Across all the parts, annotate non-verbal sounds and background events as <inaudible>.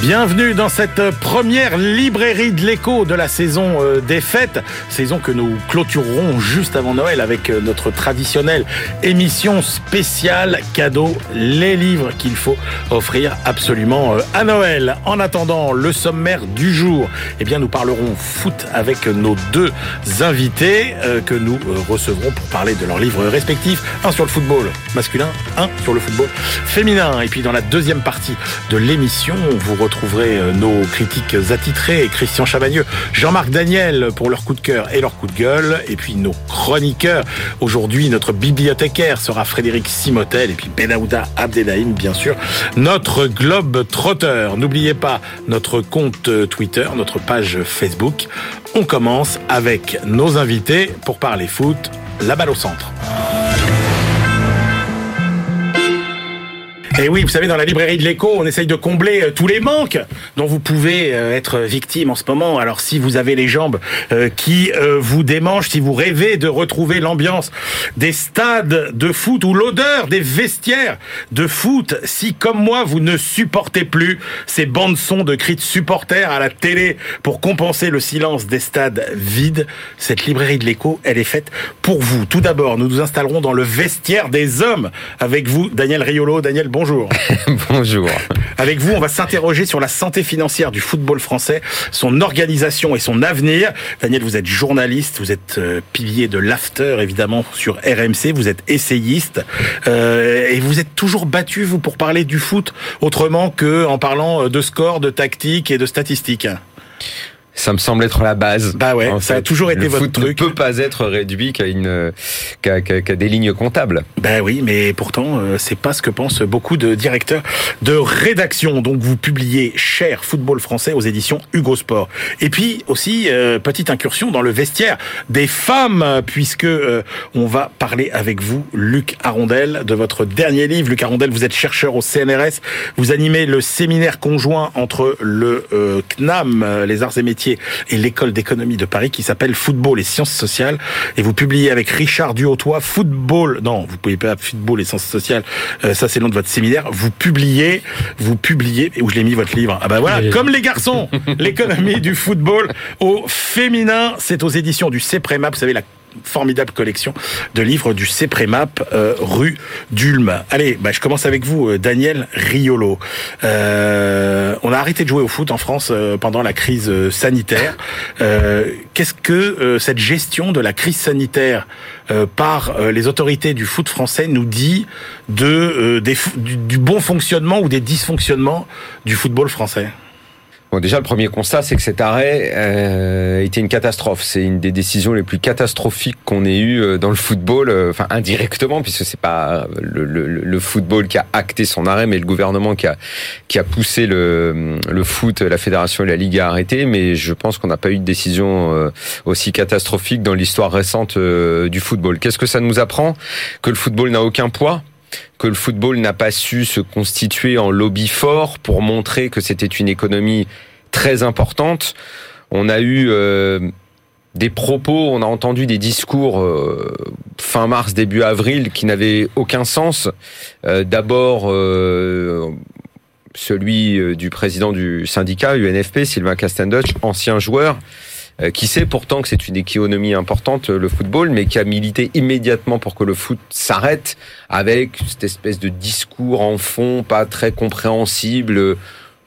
Bienvenue dans cette première librairie de l'écho de la saison euh, des fêtes, saison que nous clôturerons juste avant Noël avec euh, notre traditionnelle émission spéciale cadeau, les livres qu'il faut offrir absolument euh, à Noël. En attendant le sommaire du jour, eh bien nous parlerons foot avec nos deux invités que nous recevrons pour parler de leurs livres respectifs, un sur le football masculin, un sur le football féminin. Et puis dans la deuxième partie de l'émission, vous retrouverez euh, nos critiques attitrés, Christian Chavagneux, Jean-Marc Daniel pour leur coup de cœur et leur coup de gueule, et puis nos chroniqueurs. Aujourd'hui, notre bibliothécaire sera Frédéric Simotel, et puis Benahouda Abdelhaim, bien sûr, notre globe trotteur. N'oubliez pas notre compte Twitter, notre page Facebook. On commence avec nos invités pour parler foot, la balle au centre. Et oui, vous savez, dans la librairie de l'écho, on essaye de combler euh, tous les manques dont vous pouvez euh, être victime en ce moment. Alors si vous avez les jambes euh, qui vous démangent, si vous rêvez de retrouver l'ambiance des stades de foot ou l'odeur des vestiaires de foot, si comme moi vous ne supportez plus ces bandes sons de cris de supporters à la télé pour compenser le silence des stades vides, cette librairie de l'écho, elle est faite pour vous. Tout d'abord, nous nous installerons dans le vestiaire des hommes avec vous, Daniel Riolo. Daniel, bonjour bonjour. <laughs> bonjour. Avec vous, on va s'interroger sur la santé financière du football français, son organisation et son avenir. Daniel, vous êtes journaliste, vous êtes euh, pilier de l'after, évidemment, sur RMC, vous êtes essayiste, euh, et vous êtes toujours battu, vous, pour parler du foot, autrement que en parlant euh, de score, de tactique et de statistiques. Ça me semble être la base. Bah ouais, ça a toujours été le votre foot truc. ne peut pas être réduit qu'à une qu'à des lignes comptables. Bah oui, mais pourtant euh, c'est pas ce que pensent beaucoup de directeurs de rédaction. Donc vous publiez Cher football français aux éditions Hugo Sport. Et puis aussi euh, petite incursion dans le vestiaire des femmes puisque euh, on va parler avec vous Luc Arondel de votre dernier livre. Luc Arondel, vous êtes chercheur au CNRS, vous animez le séminaire conjoint entre le CNAM, les arts et métiers et l'école d'économie de Paris qui s'appelle Football et sciences sociales. Et vous publiez avec Richard Duhautois Football. Non, vous pouvez pas Football et sciences sociales. Euh, ça, c'est le nom de votre séminaire. Vous publiez, vous publiez, où je l'ai mis votre livre. Ah bah voilà, comme les garçons, l'économie du football au féminin. C'est aux éditions du CEPREMA. Vous savez, la formidable collection de livres du CEPREMAP euh, rue d'Ulm. Allez, bah, je commence avec vous, euh, Daniel Riolo. Euh, on a arrêté de jouer au foot en France pendant la crise sanitaire. Qu'est-ce que cette gestion de la crise sanitaire par les autorités du foot français nous dit du bon fonctionnement ou des dysfonctionnements du football français? Bon, déjà, le premier constat, c'est que cet arrêt euh, était une catastrophe. C'est une des décisions les plus catastrophiques qu'on ait eues euh, dans le football, euh, enfin indirectement, puisque c'est pas le, le, le, football qui a acté son arrêt, mais le gouvernement qui a qui a poussé le, le foot, la fédération et la ligue à arrêter. Mais je pense qu'on n'a pas eu de décision euh, aussi catastrophique dans l'histoire récente du football. Qu'est-ce que ça nous apprend? Que le football n'a aucun poids? Que le football n'a pas su se constituer en lobby fort pour montrer que c'était une économie très importante. On a eu euh, des propos, on a entendu des discours euh, fin mars, début avril qui n'avaient aucun sens. Euh, d'abord, celui du président du syndicat UNFP, Sylvain Castendoch, ancien joueur, euh, qui sait pourtant que c'est une économie importante, le football, mais qui a milité immédiatement pour que le foot s'arrête avec cette espèce de discours en fond pas très compréhensible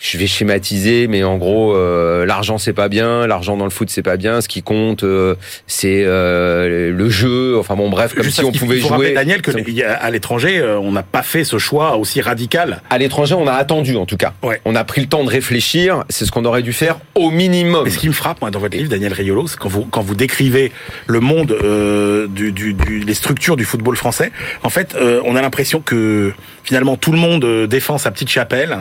je vais schématiser, mais en gros, euh, l'argent c'est pas bien, l'argent dans le foot c'est pas bien. Ce qui compte, euh, c'est euh, le jeu. Enfin bon, bref, comme si on pouvait faut jouer. Daniel, que à l'étranger, on n'a pas fait ce choix aussi radical. À l'étranger, on a attendu en tout cas. Ouais. On a pris le temps de réfléchir. C'est ce qu'on aurait dû faire au minimum. Et ce qui me frappe, moi, dans votre livre, Daniel Riolo, c'est quand vous quand vous décrivez le monde du, du, du, les structures du football français. En fait, on a l'impression que finalement tout le monde défend sa petite chapelle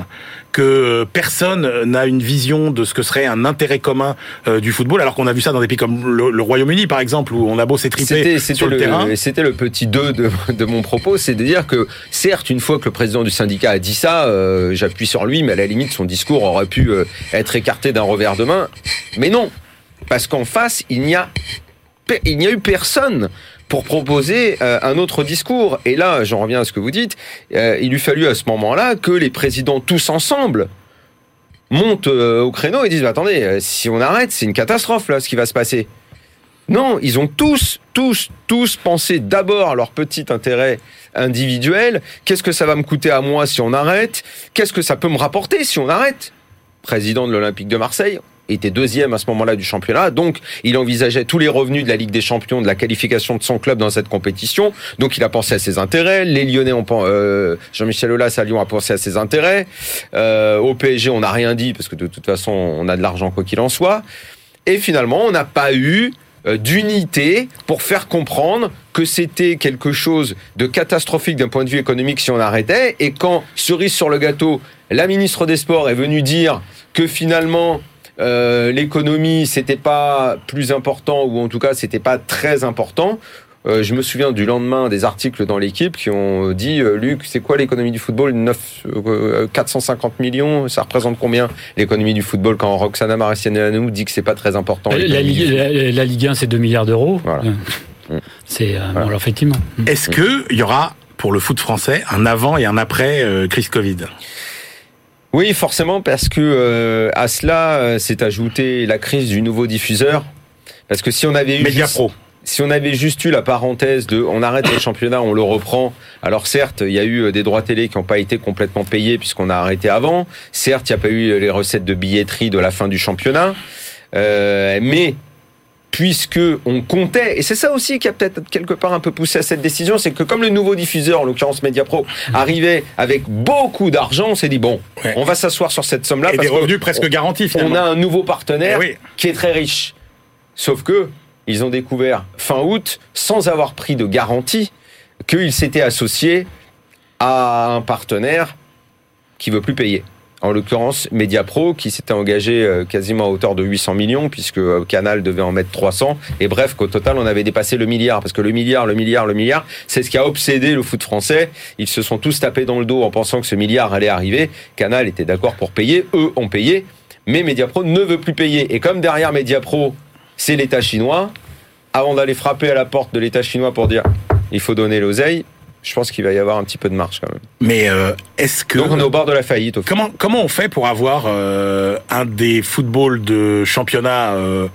que personne n'a une vision de ce que serait un intérêt commun euh, du football, alors qu'on a vu ça dans des pays comme le, Royaume-Uni, par exemple, où on a beau s'étriper sur le, terrain. C'était le petit 2 de, de, mon propos, c'est de dire que, certes, une fois que le président du syndicat a dit ça, euh, j'appuie sur lui, mais à la limite, son discours aurait pu euh, être écarté d'un revers de main. Mais non, parce qu'en face, il n'y a, il n'y a eu personne pour proposer euh, un autre discours. Et là, j'en reviens à ce que vous dites, euh, il lui fallut à ce moment-là que les présidents tous ensemble montent euh, au créneau et disent, bah, attendez, si on arrête, c'est une catastrophe là, ce qui va se passer. Non, ils ont tous, tous, tous pensé d'abord à leur petit intérêt individuel. Qu'est-ce que ça va me coûter à moi si on arrête? Qu'est-ce que ça peut me rapporter si on arrête? Président de l'Olympique de Marseille était deuxième à ce moment-là du championnat, donc il envisageait tous les revenus de la Ligue des Champions, de la qualification de son club dans cette compétition. Donc il a pensé à ses intérêts. Les Lyonnais ont euh, Jean-Michel Aulas à Lyon a pensé à ses intérêts. Euh, au PSG, on n'a rien dit parce que de toute façon, on a de l'argent quoi qu'il en soit. Et finalement, on n'a pas eu euh, d'unité pour faire comprendre que c'était quelque chose de catastrophique d'un point de vue économique si on arrêtait. Et quand, cerise sur le gâteau, la ministre des Sports est venue dire que finalement euh, l'économie c'était pas plus important ou en tout cas c'était pas très important. Euh, je me souviens du lendemain des articles dans l'équipe qui ont dit euh, Luc, c'est quoi l'économie du football? 9, euh, 450 millions, ça représente combien? L'économie du football quand Roxana Maracineanu dit que c'est pas très important La, Ligue, la- la Ligue 1, c'est 2 milliards d'euros. Voilà. Euh, C'est euh, bon, alors effectivement. Est-ce que il y aura pour le foot français un avant et un après euh, crise Covid? Oui, forcément, parce que euh, à cela euh, s'est ajouté la crise du nouveau diffuseur. Parce que si on avait eu Média juste- Pro. si on avait juste eu la parenthèse de on arrête le championnat, on le reprend. Alors certes, il y a eu euh, des droits télé qui n'ont pas été complètement payés puisqu'on a arrêté avant. Certes, il n'y a pas eu les recettes de billetterie de la fin du championnat. Euh, mais puisque on comptait, et c'est ça aussi qui a peut-être quelque part un peu poussé à cette décision, c'est que comme le nouveau diffuseur, en l'occurrence Mediapro, arrivait avec beaucoup d'argent, on s'est dit bon, Ouais. on va s'asseoir sur cette somme-là Et parce des que revenus presque garantis on finalement. a un nouveau partenaire Eh oui. qui est très riche. Sauf que ils ont découvert fin août, sans avoir pris de garantie, qu'ils s'étaient associés à un partenaire qui veut plus payer. En l'occurrence, Mediapro, qui s'était engagé euh, quasiment à hauteur de 800 millions, puisque euh, Canal devait en mettre 300. Et bref, qu'au total, on avait dépassé le milliard. Parce que le milliard, le milliard, le milliard, c'est ce qui a obsédé le foot français. Ils se sont tous tapés dans le dos en pensant que ce milliard allait arriver. Canal était d'accord pour payer. Eux ont payé. Mais Mediapro ne veut plus payer. Et comme derrière Mediapro, c'est l'État chinois, avant d'aller frapper à la porte de l'État chinois pour dire il faut donner l'oseille, je pense qu'il va y avoir un petit peu de marche quand même. Mais euh, est-ce que Donc on est au bord de la faillite. Au comment comment on fait pour avoir euh, un des footballs de championnat euh,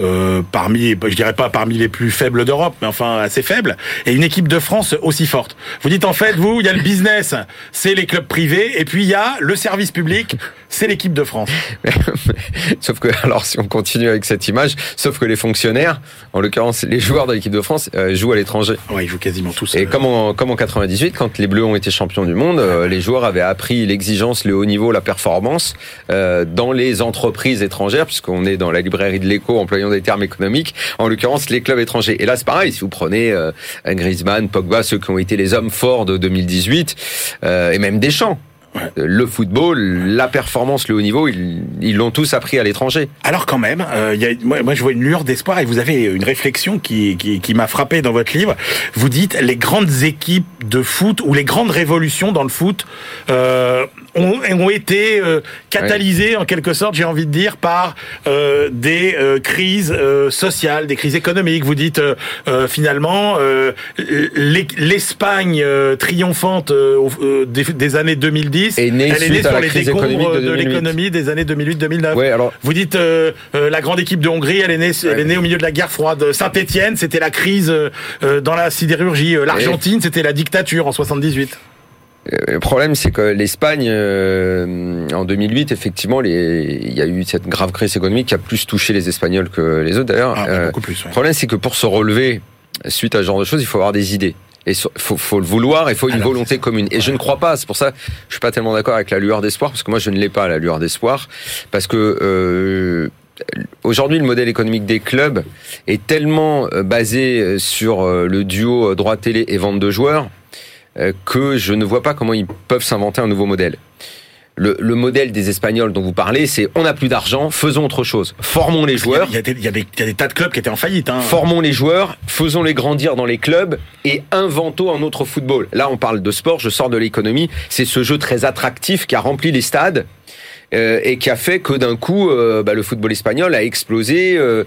euh, parmi, je dirais pas parmi les plus faibles d'Europe, mais enfin assez faible, et une équipe de France aussi forte. Vous dites en fait, vous, il y a le business, c'est les clubs privés, et puis il y a le service public, c'est l'équipe de France. <laughs> sauf que, alors si on continue avec cette image, sauf que les fonctionnaires, en l'occurrence les joueurs de l'équipe de France, euh, jouent à l'étranger. Ouais, ils jouent quasiment tous. Et euh, comme en, comme en 98, quand les Bleus ont été champions du monde, les joueurs avaient appris l'exigence, le haut niveau, la performance euh, dans les entreprises étrangères, puisqu'on est dans la librairie de l'écho, employant des termes économiques, en l'occurrence les clubs étrangers. Et là, c'est pareil, si vous prenez euh, Griezmann, Pogba, ceux qui ont été les hommes forts de 2018, euh, et même Deschamps, le football, la performance, le haut niveau, ils l'ont tous appris à l'étranger. Alors quand même, euh, il y a, moi, moi, je vois une lueur d'espoir et vous avez une réflexion qui, qui, qui m'a frappé dans votre livre. Vous dites les grandes équipes de foot ou les grandes révolutions dans le foot euh, ont, ont été euh, catalysées en quelque sorte, j'ai envie de dire, par euh, des euh, crises euh, sociales, des crises économiques. Vous dites euh, euh, finalement euh, l'E- l'Espagne euh, triomphante des, des années 2010, Est née elle est née sur les décombres de de 2008. l'économie des années 2008-2009. Ouais, alors Vous dites la grande équipe de Hongrie, elle est née, elle est née au milieu de la guerre froide. Saint-Étienne, c'était la crise dans la sidérurgie. L'Argentine, c'était la dictature en 78. Euh, Le problème, c'est que l'Espagne, euh, en 2008, effectivement, les- il y a eu cette grave crise économique qui a plus touché les Espagnols que les autres. D'ailleurs, Ah, Euh, beaucoup plus. ouais. le problème, c'est que pour se relever suite à ce genre de choses, il faut avoir des idées. Et il faut, faut le vouloir, il faut une Alors, volonté commune. Et je ne crois pas, c'est pour ça que je suis pas tellement d'accord avec la lueur d'espoir, parce que moi je ne l'ai pas, la lueur d'espoir, parce que euh, aujourd'hui le modèle économique des clubs est tellement euh, basé euh, sur euh, le duo euh, droit télé et vente de joueurs euh, que je ne vois pas comment ils peuvent s'inventer un nouveau modèle. Le, le modèle des Espagnols dont vous parlez, c'est on n'a plus d'argent, faisons autre chose. Formons les joueurs. Il y, a des, il, y a des, il y a des tas de clubs qui étaient en faillite. Hein. Formons les joueurs, faisons-les grandir dans les clubs et inventons un autre football. Là, on parle de sport, je sors de l'économie. C'est ce jeu très attractif qui a rempli les stades euh, et qui a fait que d'un coup, euh, bah, le football espagnol a explosé. Euh,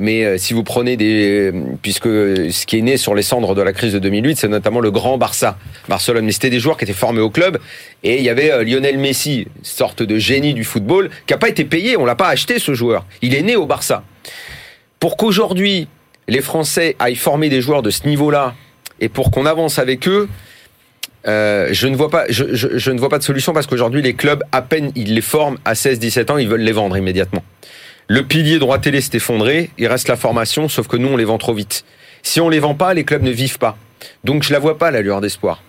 mais si vous prenez des, puisque ce qui est né sur les cendres de la crise de 2008, c'est notamment le grand Barça, Barcelone. Mais c'était des joueurs qui étaient formés au club et il y avait Lionel Messi, sorte de génie du football, qui a pas été payé. On l'a pas acheté ce joueur. Il est né au Barça. Pour qu'aujourd'hui les Français aillent former des joueurs de ce niveau-là et pour qu'on avance avec eux, euh, je ne vois pas, je, je, je, ne vois pas de solution parce qu'aujourd'hui les clubs à peine ils les forment à 16-17 ans, ils veulent les vendre immédiatement. Le pilier droit télé s'est effondré, il reste la formation, sauf que nous on les vend trop vite. Si on les vend pas, les clubs ne vivent pas. Donc je la vois pas la lueur d'espoir.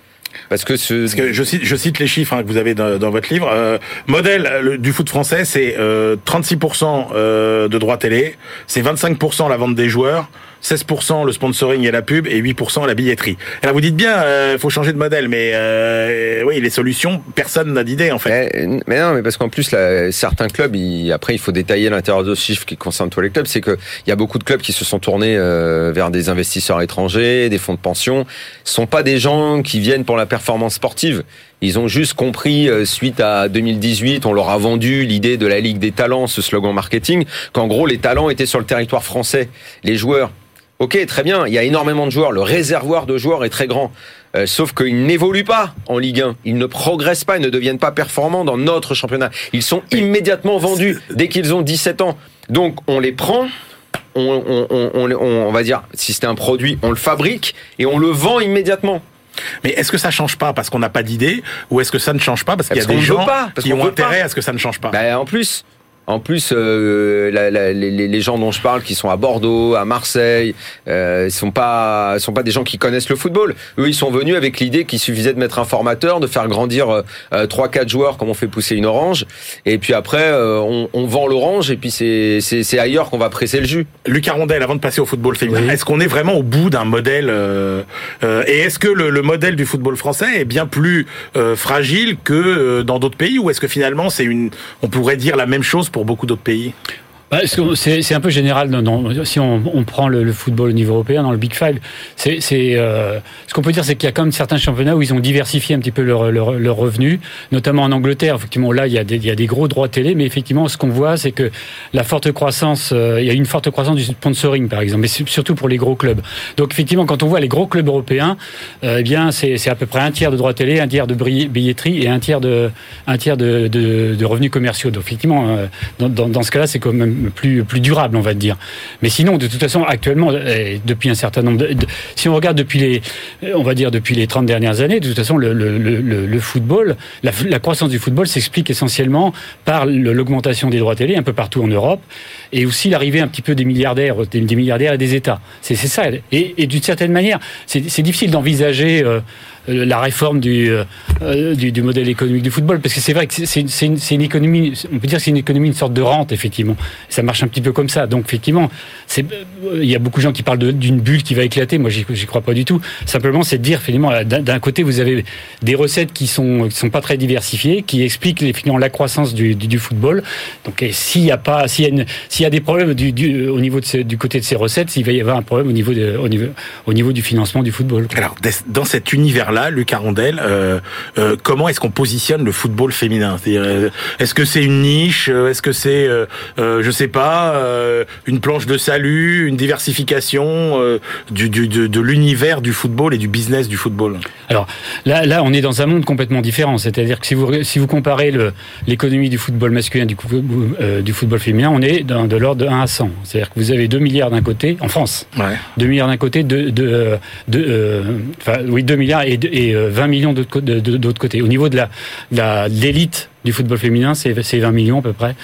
Parce que, ce... Parce que je cite, je cite les chiffres hein, que vous avez dans, dans votre livre. Euh, modèle du foot français, c'est euh, 36% euh, de droits télé, c'est 25% la vente des joueurs, 16% le sponsoring et la pub et 8% la billetterie. Alors vous dites bien, euh, faut changer de modèle, mais euh, oui, les solutions, personne n'a d'idée en fait. Mais, non, mais parce qu'en plus, là, certains clubs, ils, après, il faut détailler l'intérieur de ce chiffre qui concerne tous les clubs, c'est que il y a beaucoup de clubs qui se sont tournés euh, vers des investisseurs étrangers, des fonds de pension. Ce sont pas des gens qui viennent pour la performance sportive. Ils ont juste compris, euh, suite à 2018, on leur a vendu l'idée de la Ligue des talents, ce slogan marketing, qu'en gros, les talents étaient sur le territoire français. Les joueurs Ok, très bien, il y a énormément de joueurs, le réservoir de joueurs est très grand. Euh, sauf qu'ils n'évoluent pas en Ligue 1, ils ne progressent pas, ils ne deviennent pas performants dans notre championnat. Ils sont immédiatement vendus dès qu'ils ont 17 ans. Donc on les prend, on, on, on, on va dire, si c'est un produit, on le fabrique et on le vend immédiatement. Mais est-ce que ça change pas parce qu'on n'a pas d'idée ou est-ce que ça ne change pas parce qu'il y a des gens pas, qui ont intérêt pas. à ce que ça ne change pas? Ben, En plus, en plus, euh, la, la, les, les, gens dont je parle, qui sont à Bordeaux, à Marseille, euh, sont pas, sont pas des gens qui connaissent le football. Eux, ils sont venus avec l'idée qu'il suffisait de mettre un formateur, de faire grandir euh, trois, quatre joueurs comme on fait pousser une orange, et puis après, euh, on, on, vend l'orange, et puis c'est, c'est, ailleurs qu'on va presser le jus. Lucas Rondel, avant de passer au football féminin, oui. est-ce qu'on est vraiment au bout d'un modèle euh, Et est-ce que le, le, modèle du football français est bien plus fragile que dans d'autres pays, ou est-ce que finalement c'est une, on pourrait dire la même chose pour beaucoup d'autres pays? Bah, c'est un peu général. Non, non, si on, on prend le, le, football au niveau européen, dans le Big Five, c'est euh, ce qu'on peut dire, c'est qu'il y a quand même certains championnats où ils ont diversifié un petit peu leurs leur, leur revenus, notamment en Angleterre. Effectivement, là, il y a des, il y a des gros droits télé, mais effectivement, ce qu'on voit, c'est que la forte croissance, euh, il y a une forte croissance du sponsoring, par exemple, mais surtout pour les gros clubs. Donc, effectivement, quand on voit les gros clubs européens, euh, eh bien, c'est à peu près un tiers de droits télé, un tiers de billetterie et un tiers de, un tiers de, de, de revenus commerciaux. Donc, effectivement, euh, dans, dans, dans ce cas-là, c'est quand même plus, plus durable, on va dire. Mais sinon, de toute façon, actuellement, depuis un certain nombre de, si on regarde depuis les, on va dire depuis les 30 dernières années, de toute façon, le, le, le, le football, la, croissance du football s'explique essentiellement par l'augmentation des droits télé un peu partout en Europe et aussi l'arrivée un petit peu des milliardaires, des, des milliardaires et des États. C'est ça. Et, et d'une certaine manière, c'est difficile d'envisager euh, la réforme du, euh, du, du, modèle économique du football, parce que c'est vrai que c'est une, une, économie, on peut dire c'est une économie, une sorte de rente, effectivement. Ça marche un petit peu comme ça. Donc, effectivement, il y a beaucoup de gens qui parlent d'une bulle qui va éclater. Moi, j'y crois pas du tout. Simplement, c'est de dire, finalement, d'un côté, vous avez des recettes qui sont, qui sont pas très diversifiées, qui expliquent finalement la croissance du, du, football. Donc, s'il y a pas, s'il y, y a des problèmes du, du, au niveau de du côté de ces recettes, il va y avoir un problème au niveau, de, au niveau, au niveau du financement du football. Alors, dans cet univers-là, là, Lucas Rondel, euh, euh, comment est-ce qu'on positionne le football féminin? Euh, Est-ce que c'est une niche Est-ce que c'est, je sais pas, une planche de salut, une diversification du, du, de, de l'univers du football et du business du football? Alors là, là, on est dans un monde complètement différent. C'est-à-dire que si vous si vous comparez l'économie du football masculin du, du football féminin, on est dans, de l'ordre de 1 à 100. C'est-à-dire que vous avez 2 milliards d'un côté en France, ouais. 2 milliards d'un côté, de, de, de enfin oui 2 milliards et, et 20 millions d'autre côté. Au niveau de la l'élite du football féminin, c'est 20 millions à peu près.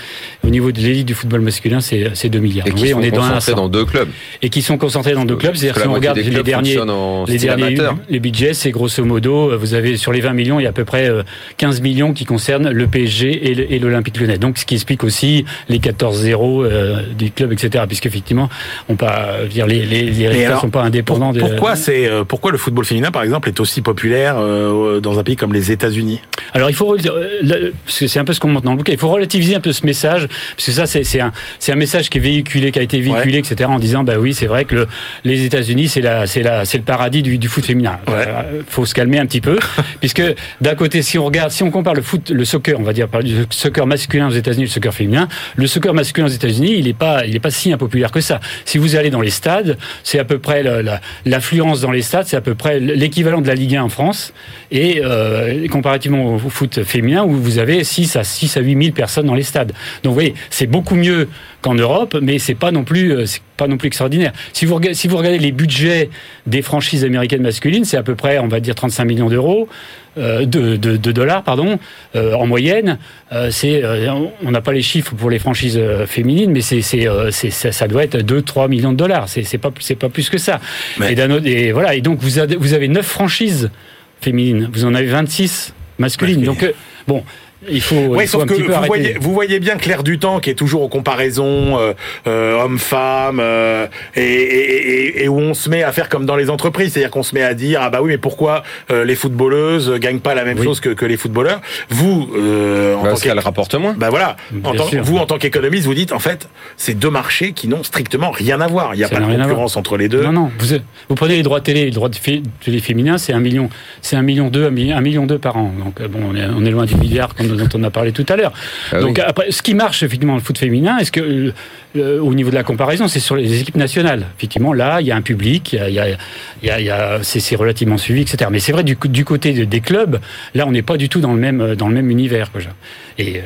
Au niveau de l'élite du football masculin, c'est 2 milliards. Et qui oui, sont on est concentrés dans, deux clubs. Et qui sont concentrés dans deux clubs. C'est-à-dire si on regarde les derniers, les derniers les budgets, c'est grosso modo, vous avez sur les 20 millions, il y a à peu près 15 millions qui concernent le PSG et l'Olympique Lyonnais. Donc ce qui explique aussi les 14-0 euh, du club, etc. Puisqu'effectivement, on pas dire les, les, les résultats ne sont pas indépendants. Pour, pourquoi, c'est euh, pourquoi le football féminin, par exemple, est aussi populaire euh, dans un pays comme les États-Unis? Alors il faut parce que c'est un peu ce qu'on montre dans le bouquin. Il faut relativiser un peu ce message, parce que ça, c'est un, message qui est véhiculé, qui a été véhiculé, etc., en disant, bah oui, c'est vrai que le, les États-Unis, c'est le paradis du, du foot féminin. Ouais. Euh, faut se calmer un petit peu, <laughs> puisque d'un côté, si on regarde, si on compare le foot, le soccer, on va dire, le soccer masculin aux États-Unis, le soccer féminin, le soccer masculin aux États-Unis, il est pas, il est pas si impopulaire que ça. Si vous allez dans les stades, c'est à peu près la- la- l'affluence dans les stades, c'est à peu près l'équivalent de la Ligue 1 en France, et euh, comparativement au foot féminin où vous avez 6 à 6 à 8 000 personnes dans les stades. Donc vous voyez, c'est beaucoup mieux qu'en Europe, mais c'est pas non plus euh, pas non plus extraordinaire. Si vous regardez, si vous regardez les budgets des franchises américaines masculines, c'est à peu près on va dire 35 millions d'euros euh, de, de, de dollars pardon euh, en moyenne. Euh, c'est on n'a pas les chiffres pour les franchises féminines, mais c'est c'est c'est- ça, ça doit être 2 3 millions de dollars. C'est c'est pas c'est pas plus que ça. Mais- Et, autre- et voilà et donc vous avez vous avez 9 franchises féminines, vous en avez 26 masculines. Donc bon, il faut, Oui, il faut sauf un que petit peu vous voyez, vous voyez bien Claire Dutemps qui est toujours aux comparaisons euh, euh, homme-femme euh, et, et, et- et où on se met à faire comme dans les entreprises, c'est-à-dire qu'on se met à dire ah bah oui mais pourquoi euh, les footballeuses gagnent pas la même Oui. chose que, que les footballeurs? Vous euh, en Bah, tant qu'elle rapporte moins. bah voilà, en Bien tant- sûr. vous en tant qu'économiste, vous dites en fait c'est deux marchés qui n'ont strictement rien à voir. Il n'y a Ça pas de concurrence entre les deux. Non, non. Vous, vous prenez les droits télé, les droits télé féminins, c'est un million, c'est un million deux, un million, un million deux par an. Donc euh, bon, on est, on est loin du milliard comme- dont on a parlé tout à l'heure. Ah Donc oui. après, ce qui marche effectivement le foot féminin, est-ce que euh, euh, au niveau de la comparaison, c'est sur les équipes nationales? Effectivement, là, il y a un public, il y a, a, a, a- c'est, relativement suivi, etc. Mais c'est vrai du, côté de- des clubs, là, on n'est pas du tout dans le même dans le même univers, quoi. Et euh,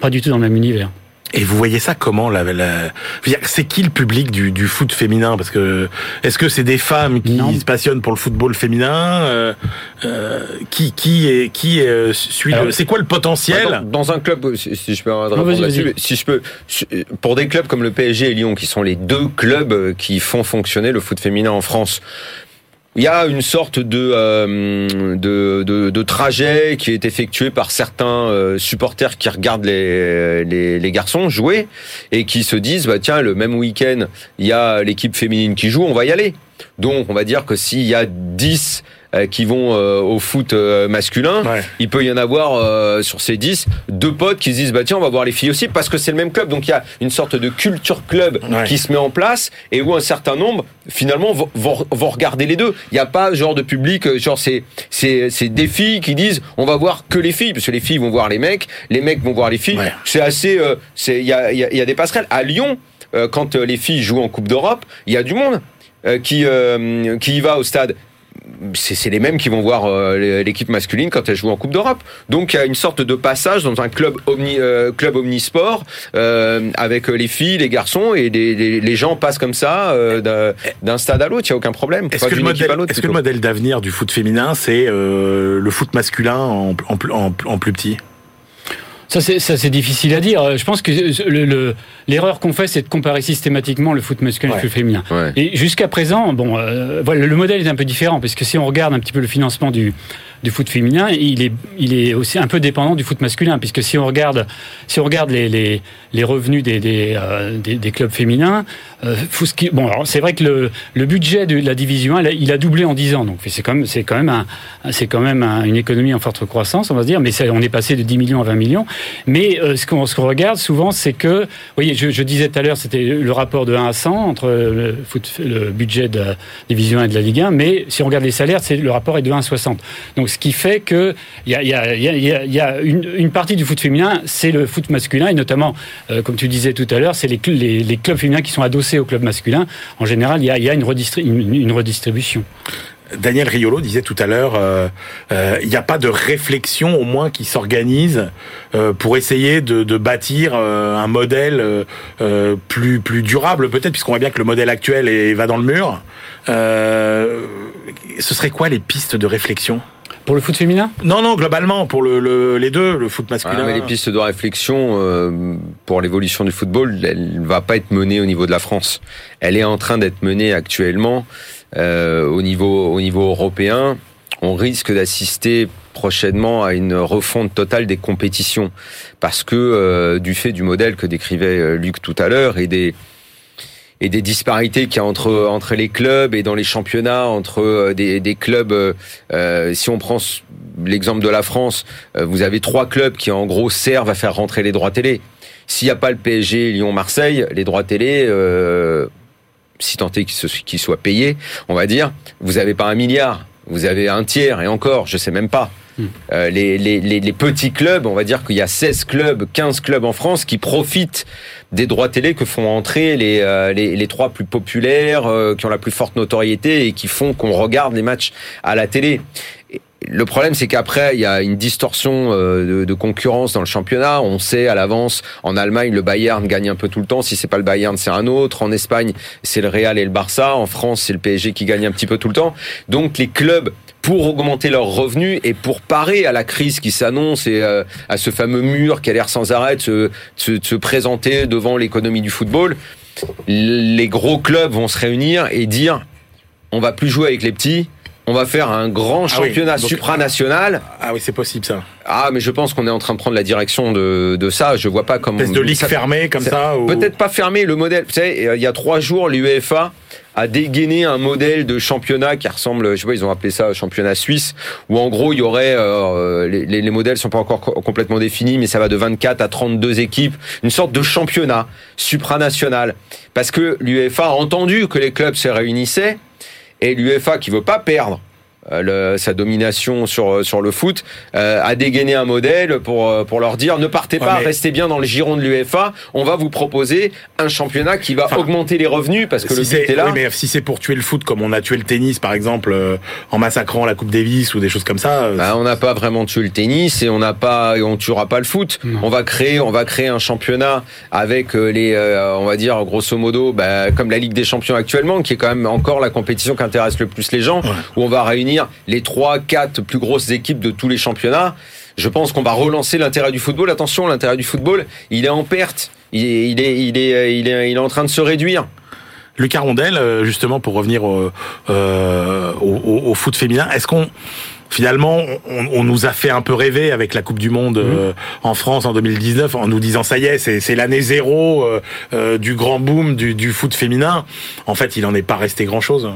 pas du tout dans le même univers. Et vous voyez ça comment la, la... je veux dire, C'est qui le public du, du foot féminin? Parce que est-ce que c'est des femmes qui Non. se passionnent pour le football féminin euh, euh, Qui qui est qui euh, suit le- C'est quoi le potentiel? Dans, dans un club, si, si je peux répondre là-dessus, si je peux, pour des clubs comme le PSG et Lyon, qui sont les deux clubs qui font fonctionner le foot féminin en France, il y a une sorte de, euh, de, de, de trajet qui est effectué par certains euh, supporters qui regardent les, les, garçons jouer et qui se disent bah tiens le même week-end il y a l'équipe féminine qui joue on va y aller. Donc on va dire que s'il y a 10 euh, qui vont euh, au foot euh, masculin Ouais. il peut y en avoir euh, sur ces 10 deux potes qui se disent bah tiens on va voir les filles aussi parce que c'est le même club donc il y a une sorte de culture club Ouais. qui se met en place et où un certain nombre finalement vont, vont, vont regarder les deux il n'y a pas genre de public euh, genre c'est c'est c'est des filles qui disent on va voir que les filles parce que les filles vont voir les mecs les mecs vont voir les filles Ouais. c'est assez euh, c'est il y a il y y a des passerelles à Lyon euh, quand euh, les filles jouent en Coupe d'Europe il y a du monde euh, qui euh, qui y va au stade c'est c'est les mêmes qui vont voir euh, l'équipe masculine quand elle joue en Coupe d'Europe. Donc il y a une sorte de passage dans un club omni euh, club omnisport euh, avec les filles, les garçons et les, gens passent comme ça euh, d'un- stade à l'autre. Il y a aucun problème. Est-ce que, le modèle, que le d'avenir du foot féminin, c'est euh, le foot masculin en, en, en plus petit? Ça, c'est, ça, c'est difficile à dire. Je pense que le, le- l'erreur qu'on fait, c'est de comparer systématiquement le foot masculin Ouais. et le foot féminin. Ouais. Et jusqu'à présent, bon, euh, voilà, le modèle est un peu différent, parce que si on regarde un petit peu le financement du, du foot féminin, il est, il est aussi un peu dépendant du foot masculin, puisque si on regarde, si on regarde les, les, les revenus des, des, euh, des, des clubs féminins, euh, bon, c'est vrai que le, le budget de la division 1, il a- doublé en 10 ans, donc c'est quand même, c'est quand même, un, c'est quand même un- une économie en forte croissance, on va se dire, mais ça, on est passé de 10 millions à 20 millions. Mais euh, ce qu'on ce qu'on regarde souvent, c'est que, vous voyez, je, je disais tout à l'heure, c'était le rapport de 1 à 100 entre le, foot, le budget de la division 1 et de la Ligue 1, mais si on regarde les salaires, c'est le rapport est de 1 à 60. Donc ce qui fait que il y a, une, partie du foot féminin, c'est le foot masculin, et notamment, euh, comme tu disais tout à l'heure, c'est les, cl- les, les clubs féminins qui sont adossés au club masculin. En général, il y a, une, redistri- une, une redistribution. Daniel Riolo disait tout à l'heure, euh, euh, il n'y a pas de réflexion au moins qui s'organise pour essayer de, bâtir un modèle plus plus durable peut-être puisqu'on voit bien que le modèle actuel est, va dans le mur. Ce serait quoi les pistes de réflexion? Pour le foot féminin Non non globalement pour le, le- les deux le foot Ah, masculin. mais les pistes de réflexion euh, pour l'évolution du football, elle ne va pas être menée au niveau de la France. Elle est en train d'être menée actuellement euh, au niveau au niveau européen. On risque d'assister prochainement à une refonte totale des compétitions parce que euh, du fait du modèle que décrivait Luc tout à l'heure et des et des disparités qu'il y a entre entre les clubs et dans les championnats entre euh, des, des clubs. Euh, euh, si on prend l'exemple de la France, vous avez trois clubs qui en gros servent à faire rentrer les droits télé. S'il n'y a pas le PSG, Lyon, Marseille, les droits télé, si tant est qu'ils soient payés, on va dire, vous n'avez pas un milliard, vous avez un tiers et encore, je sais même pas. Euh, les, les, les, petits clubs, on va dire qu'il y a 16 clubs, 15 clubs en France qui profitent des droits télé que font entrer les, euh, les, les, trois plus populaires, euh, qui ont la plus forte notoriété et qui font qu'on regarde les matchs à la télé. Le problème, c'est qu'après, il y a une distorsion de, de, concurrence dans le championnat. On sait à l'avance, en Allemagne, le Bayern gagne un peu tout le temps. Si c'est pas le Bayern, c'est un autre. En Espagne, c'est le Real et le Barça. En France, c'est le PSG qui gagne un petit peu tout le temps. Donc, les clubs pour augmenter leurs revenus et pour parer à la crise qui s'annonce et euh, à ce fameux mur qui a l'air sans arrêt de se, se, présenter devant l'économie du football, les gros clubs vont se réunir et dire on va plus jouer avec les petits, on va faire un grand ah championnat supranational. Ah oui, c'est possible ça. Ah, mais je pense qu'on est en train de prendre la direction de, de ça. Je vois pas comment. Espèce de ligue fermée comme ça. Peut-être pas fermée. Le modèle, vous savez, il y a trois jours, l'UEFA a dégainé un modèle de championnat qui ressemble, je sais pas, ils ont appelé ça championnat suisse, où en gros il y aurait, euh, les, les, modèles sont pas encore complètement définis, mais ça va de 24 à 32 équipes, une sorte de championnat supranational, parce que l'UEFA a entendu que les clubs se réunissaient et l'UEFA qui veut pas perdre euh, sa domination sur euh, sur le foot, euh, a dégainé un modèle pour pour leur dire ne partez pas, restez bien dans le giron de l'UEFA. On va vous proposer un championnat qui va augmenter les revenus parce que le but est, là. Oui, mais si c'est pour tuer le foot comme on a tué le tennis par exemple en massacrant la Coupe Davis ou des choses comme ça. Bah, on n'a pas vraiment tué le tennis et on n'a pas on tuera pas le foot. On va créer on va créer un championnat avec les on va dire grosso modo bah, comme la Ligue des Champions actuellement qui est quand même encore la compétition qui intéresse le plus les gens où on va réunir les trois, quatre plus grosses équipes de tous les championnats, je pense qu'on va relancer l'intérêt du football. Attention, l'intérêt du football, il est en perte. Il est, il est, il est, il est, en train de se réduire. Lucas Rondel, euh, justement, pour revenir euh, au, foot féminin, est-ce qu'on finalement, on, nous a fait un peu rêver avec la Coupe du Monde mmh. euh, en France en 2019, en nous disant ça y est, c'est l'année zéro du grand boom du, du, foot féminin. En fait, il n'en est pas resté grand-chose.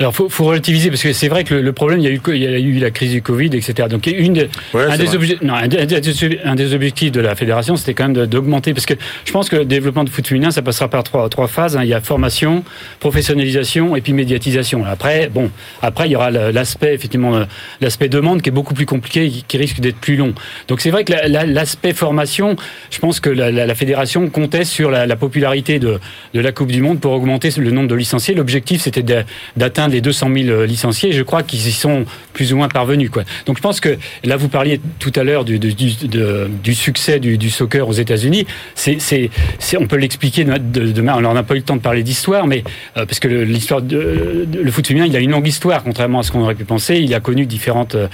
Alors, faut, faut relativiser parce que c'est vrai que le, problème, il y a eu, il y a eu la crise du Covid, etc. Donc, une un, des objectifs, non, un, des objectifs de la fédération, c'était quand même d'augmenter, parce que je pense que le développement de foot féminin, ça passera par trois, trois phases. Hein. Il y a formation, professionnalisation et puis médiatisation. Après, bon, après, il y aura l'aspect effectivement, euh, l'aspect demande qui est beaucoup plus compliqué et qui risque d'être plus long. Donc, c'est vrai que l'aspect formation, je pense que la, la, fédération comptait sur la, la popularité de, de la Coupe du Monde pour augmenter le nombre de licenciés. L'objectif, c'était d'atteindre des 200 000 euh, licenciés. Je crois qu'ils y sont plus ou moins parvenus. Quoi. Donc je pense que là, vous parliez tout à l'heure du, du, du, succès du, du, soccer aux États-Unis. C'est, c'est, on peut l'expliquer demain. On n'a pas eu le temps de parler d'histoire, mais euh, parce que l'histoire de, le foot féminin, il a une longue histoire, contrairement à ce qu'on aurait pu penser. Il a connu différentes. Euh,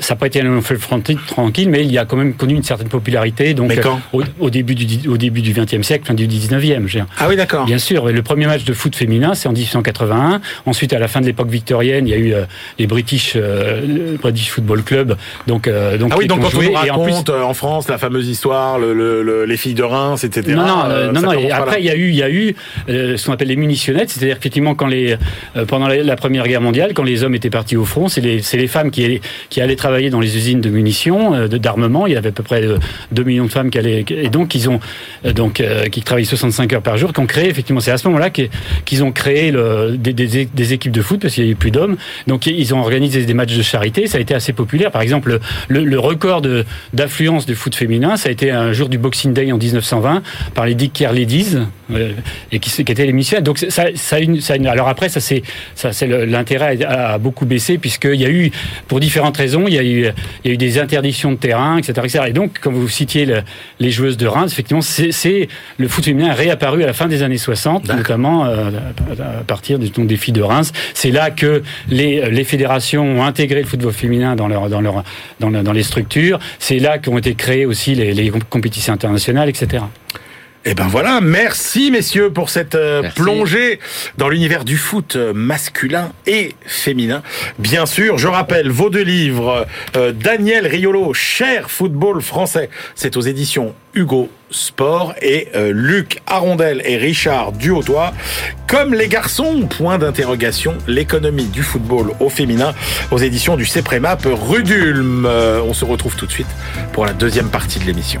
ça n'a pas été un long feu tranquille, mais il a quand même connu une certaine popularité. Donc au, début du au début du XXe siècle, fin du XIXe. Ah oui, d'accord. Bien sûr. Le premier match de foot féminin, c'est en 1881. Ensuite, à la fin de l'époque victorienne, il y a eu euh, les British, euh, British Football Club. Donc, euh, donc, ah oui, donc quand on raconte en, France la fameuse histoire, le, les filles de Reims, etc. Non, non, non, non et après il y a eu, il y a eu ce qu'on appelle les munitionnettes, c'est-à-dire effectivement quand les pendant la, Première Guerre mondiale, quand les hommes étaient partis au front, c'est les, les femmes qui allaient, qui allaient travailler dans les usines de munitions, d'armement. Il y avait à peu près 2 millions de femmes qui allaient, et donc ils ont donc qui travaillaient 65 heures par jour, qui ont créé effectivement, c'est à ce moment-là qu'ils ont créé le, des, des, des, équipes de foot parce qu'il n'y avait plus d'hommes. Donc ils ont organisé des matchs de charité. Ça a été assez populaire. Par exemple, le, le record d'affluence du foot féminin, ça a été un jour du Boxing Day en 1920 par les Dick Care Ladies euh, et qui, qui étaient les missions. Donc ça, ça, une, ça une, alors après ça c'est ça c'est l'intérêt a, beaucoup baissé puisqu'il y a eu pour différentes raisons il y a eu il y a eu des interdictions de terrain etc etc. Et donc comme vous citiez les joueuses de Reims, effectivement c'est le foot féminin réapparu à la fin des années 60 notamment euh, à partir du des filles de Reims. C'est là que les, les fédérations ont intégré le football féminin dans, leur, dans, leur, dans, les structures. C'est là qu'ont été créées aussi les compétitions internationales, etc. Et ben voilà, merci messieurs pour cette euh, plongée dans l'univers du foot euh, masculin et féminin. Bien sûr, je rappelle vos deux livres, euh, Daniel Riolo, Cher football français, c'est aux éditions Hugo Sport et Luc Arondel et Richard Duhautois. Comme les garçons, point d'interrogation, l'économie du football au féminin aux éditions du CEPREMAP Rudulm. on se retrouve tout de suite pour la deuxième partie de l'émission.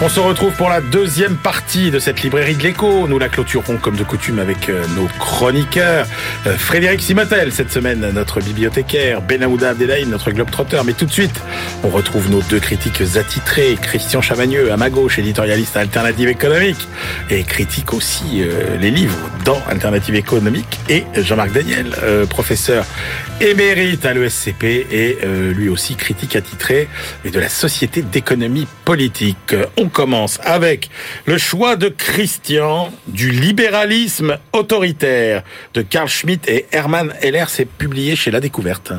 on se retrouve pour la deuxième partie de cette librairie de l'écho. Nous la clôturons comme de coutume avec euh, nos chroniqueurs. Euh, Frédéric Simatel, cette semaine, notre bibliothécaire. Benahouda Abdelhaim, notre globe-trotteur. Mais tout de suite, on retrouve nos deux critiques attitrés. Christian Chavagneux, à ma gauche, éditorialiste à Alternative économique. Et critique aussi euh, les livres dans Alternative économique. Et Jean-Marc Daniel, professeur émérite à l'ESCP et lui aussi critique attitré et de la Société d'économie politique. On commence avec le choix de Christian du libéralisme autoritaire de Carl Schmitt et Hermann Heller. C'est publié chez La Découverte.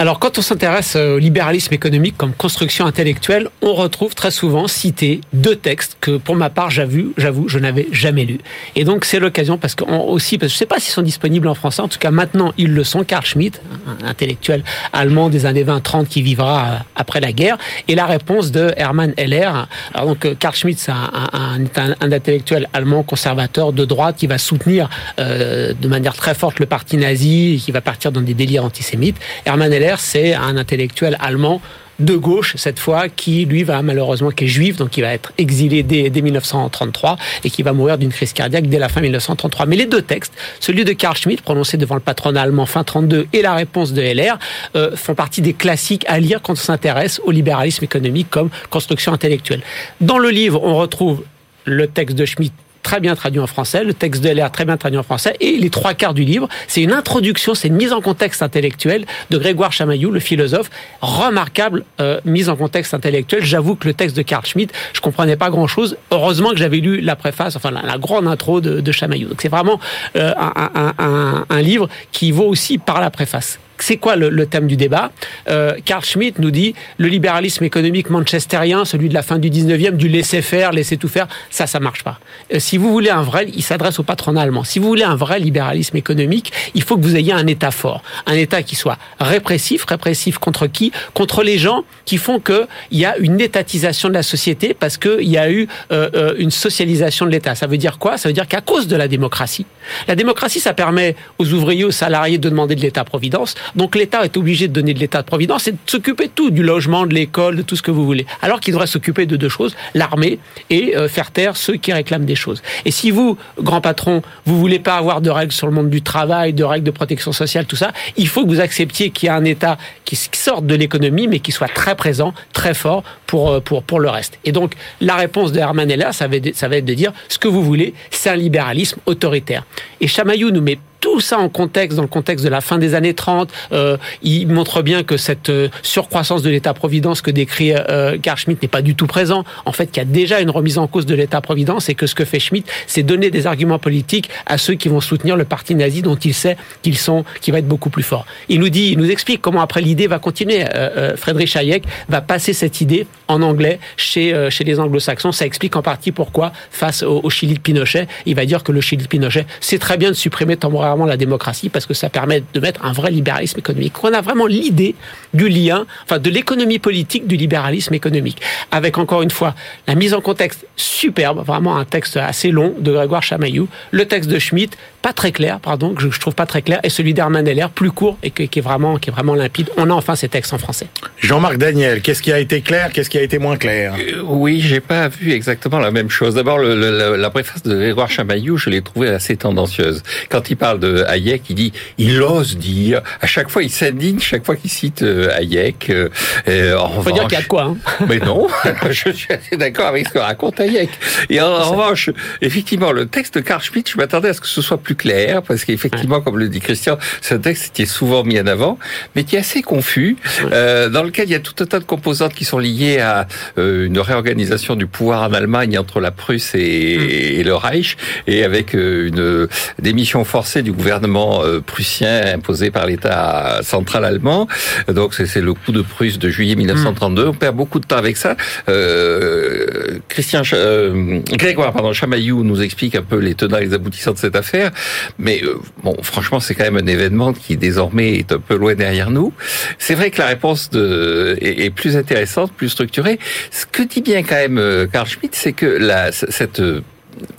Alors, quand on s'intéresse au libéralisme économique comme construction intellectuelle, on retrouve très souvent cité deux textes que, pour ma part, j'avoue, je n'avais jamais lus. Et donc, c'est l'occasion parce que aussi, parce que je ne sais pas s'ils sont disponibles en français. En tout cas, maintenant, ils le sont. Carl Schmitt, un intellectuel allemand des années 20-30 qui vivra euh, après la guerre, et la réponse de Hermann Heller. Alors, donc, euh, Carl Schmitt, c'est un, un, un, intellectuel allemand conservateur de droite qui va soutenir euh, de manière très forte le parti nazi et qui va partir dans des délires antisémites. Hermann Heller, c'est un intellectuel allemand de gauche cette fois, qui lui va malheureusement, qui est juif, donc qui va être exilé dès, 1933 et qui va mourir d'une crise cardiaque dès la fin 1933. Mais les deux textes, celui de Karl Schmitt prononcé devant le patronat allemand fin 32 et la réponse de LR, euh, font partie des classiques à lire quand on s'intéresse au libéralisme économique comme construction intellectuelle. Dans le livre, on retrouve le texte de Schmitt très bien traduit en français, le texte de LR très bien traduit en français, et les trois quarts du livre, c'est une introduction, c'est une mise en contexte intellectuelle de Grégoire Chamaillou, le philosophe, remarquable euh, mise en contexte intellectuel. J'avoue que le texte de Carl Schmitt, je comprenais pas grand-chose. Heureusement que j'avais lu la préface, enfin la, grande intro de, de Chamaillou. Donc c'est vraiment euh, un, un livre qui vaut aussi par la préface c'est quoi le, thème du débat euh, Carl Schmitt nous dit le libéralisme économique manchestérien, celui de la fin du 19e, du laisser faire, laisser tout faire, ça, ça marche pas. Euh, si vous voulez un vrai, il s'adresse au patronat allemand. Si vous voulez un vrai libéralisme économique, il faut que vous ayez un État fort, un État qui soit répressif, répressif contre qui Contre les gens qui font que il y a une étatisation de la société parce qu'il y a eu euh, euh, une socialisation de l'État. Ça veut dire quoi? Ça veut dire qu'à cause de la démocratie, la démocratie, ça permet aux ouvriers, aux salariés de demander de l'État-providence. Donc l'État est obligé de donner de l'État-providence et de s'occuper de tout, du logement, de l'école, de tout ce que vous voulez. Alors qu'il devrait s'occuper de deux choses, l'armée et euh, faire taire ceux qui réclament des choses. Et si vous, grand patron, vous voulez pas avoir de règles sur le monde du travail, de règles de protection sociale, tout ça, il faut que vous acceptiez qu'il y a un État qui sorte de l'économie, mais qui soit très présent, très fort pour, euh, pour, pour le reste. Et donc, la réponse de Herman Heller, ça va être de dire ce que vous voulez, c'est un libéralisme autoritaire. Et Chamaillou nous met tout ça en contexte, dans le contexte de la fin des années 30. Euh, il montre bien que cette euh, surcroissance de l'État-providence que décrit euh, Carl Schmitt n'est pas du tout présent. En fait, qu'il y a déjà une remise en cause de l'État-providence et que ce que fait Schmitt, c'est donner des arguments politiques à ceux qui vont soutenir le parti nazi dont il sait qu'ils sont, qui va être beaucoup plus fort. Il nous dit, il nous explique comment après l'idée va continuer. Euh, euh Friedrich Hayek va passer cette idée en anglais chez, euh, chez les anglo-saxons. Ça explique en partie pourquoi, face au, au, Chili de Pinochet, il va dire que le Chili de Pinochet, c'est très bien de supprimer temporairement la démocratie parce que ça permet de mettre un vrai libéralisme économique. On a vraiment l'idée du lien, enfin de l'économie politique du libéralisme économique, avec encore une fois la mise en contexte superbe, vraiment un texte assez long de Grégoire Chamaillou, le texte de Schmitt, pas très clair, pardon, que je trouve pas très clair, et celui d'Hermann Heller, plus court et qui est vraiment, qui est vraiment limpide. On a enfin ces textes en français. Jean-Marc Daniel, qu'est-ce qui a été clair, qu'est-ce qui a été moins clair? Euh, Oui, j'ai pas vu exactement la même chose. D'abord, la préface de Grégoire Chamaillou, je l'ai trouvée assez tendancieuse. Quand il parle de Hayek, il dit, il ose dire, à chaque fois, il s'indigne chaque fois qu'il cite euh, Hayek. Euh, en faut dire qu'il y a de quoi. Hein. <laughs> Mais non, <laughs> je suis assez d'accord avec ce que raconte Hayek. Et en, revanche, effectivement, le texte de Carl Schmitt, je m'attendais à ce que ce soit plus clair, parce qu'effectivement, comme le dit Christian, c'est un texte qui est souvent mis en avant, mais qui est assez confus, euh, dans lequel il y a tout un tas de composantes qui sont liées à euh, une réorganisation du pouvoir en Allemagne entre la Prusse et, mm. et le Reich, et avec euh, une démission forcée du du gouvernement euh, prussien imposé par l'État central allemand. Donc c'est le coup de Prusse de juillet 1932. On perd beaucoup de temps avec ça. Euh, Christian euh, Grégoire pardon, Chamaillou nous explique un peu les tenants et les aboutissants de cette affaire. Mais euh, bon, franchement, c'est quand même un événement qui désormais est un peu loin derrière nous. C'est vrai que la réponse de, est, est, plus intéressante, plus structurée. Ce que dit bien quand même euh, Carl Schmitt, c'est que la, cette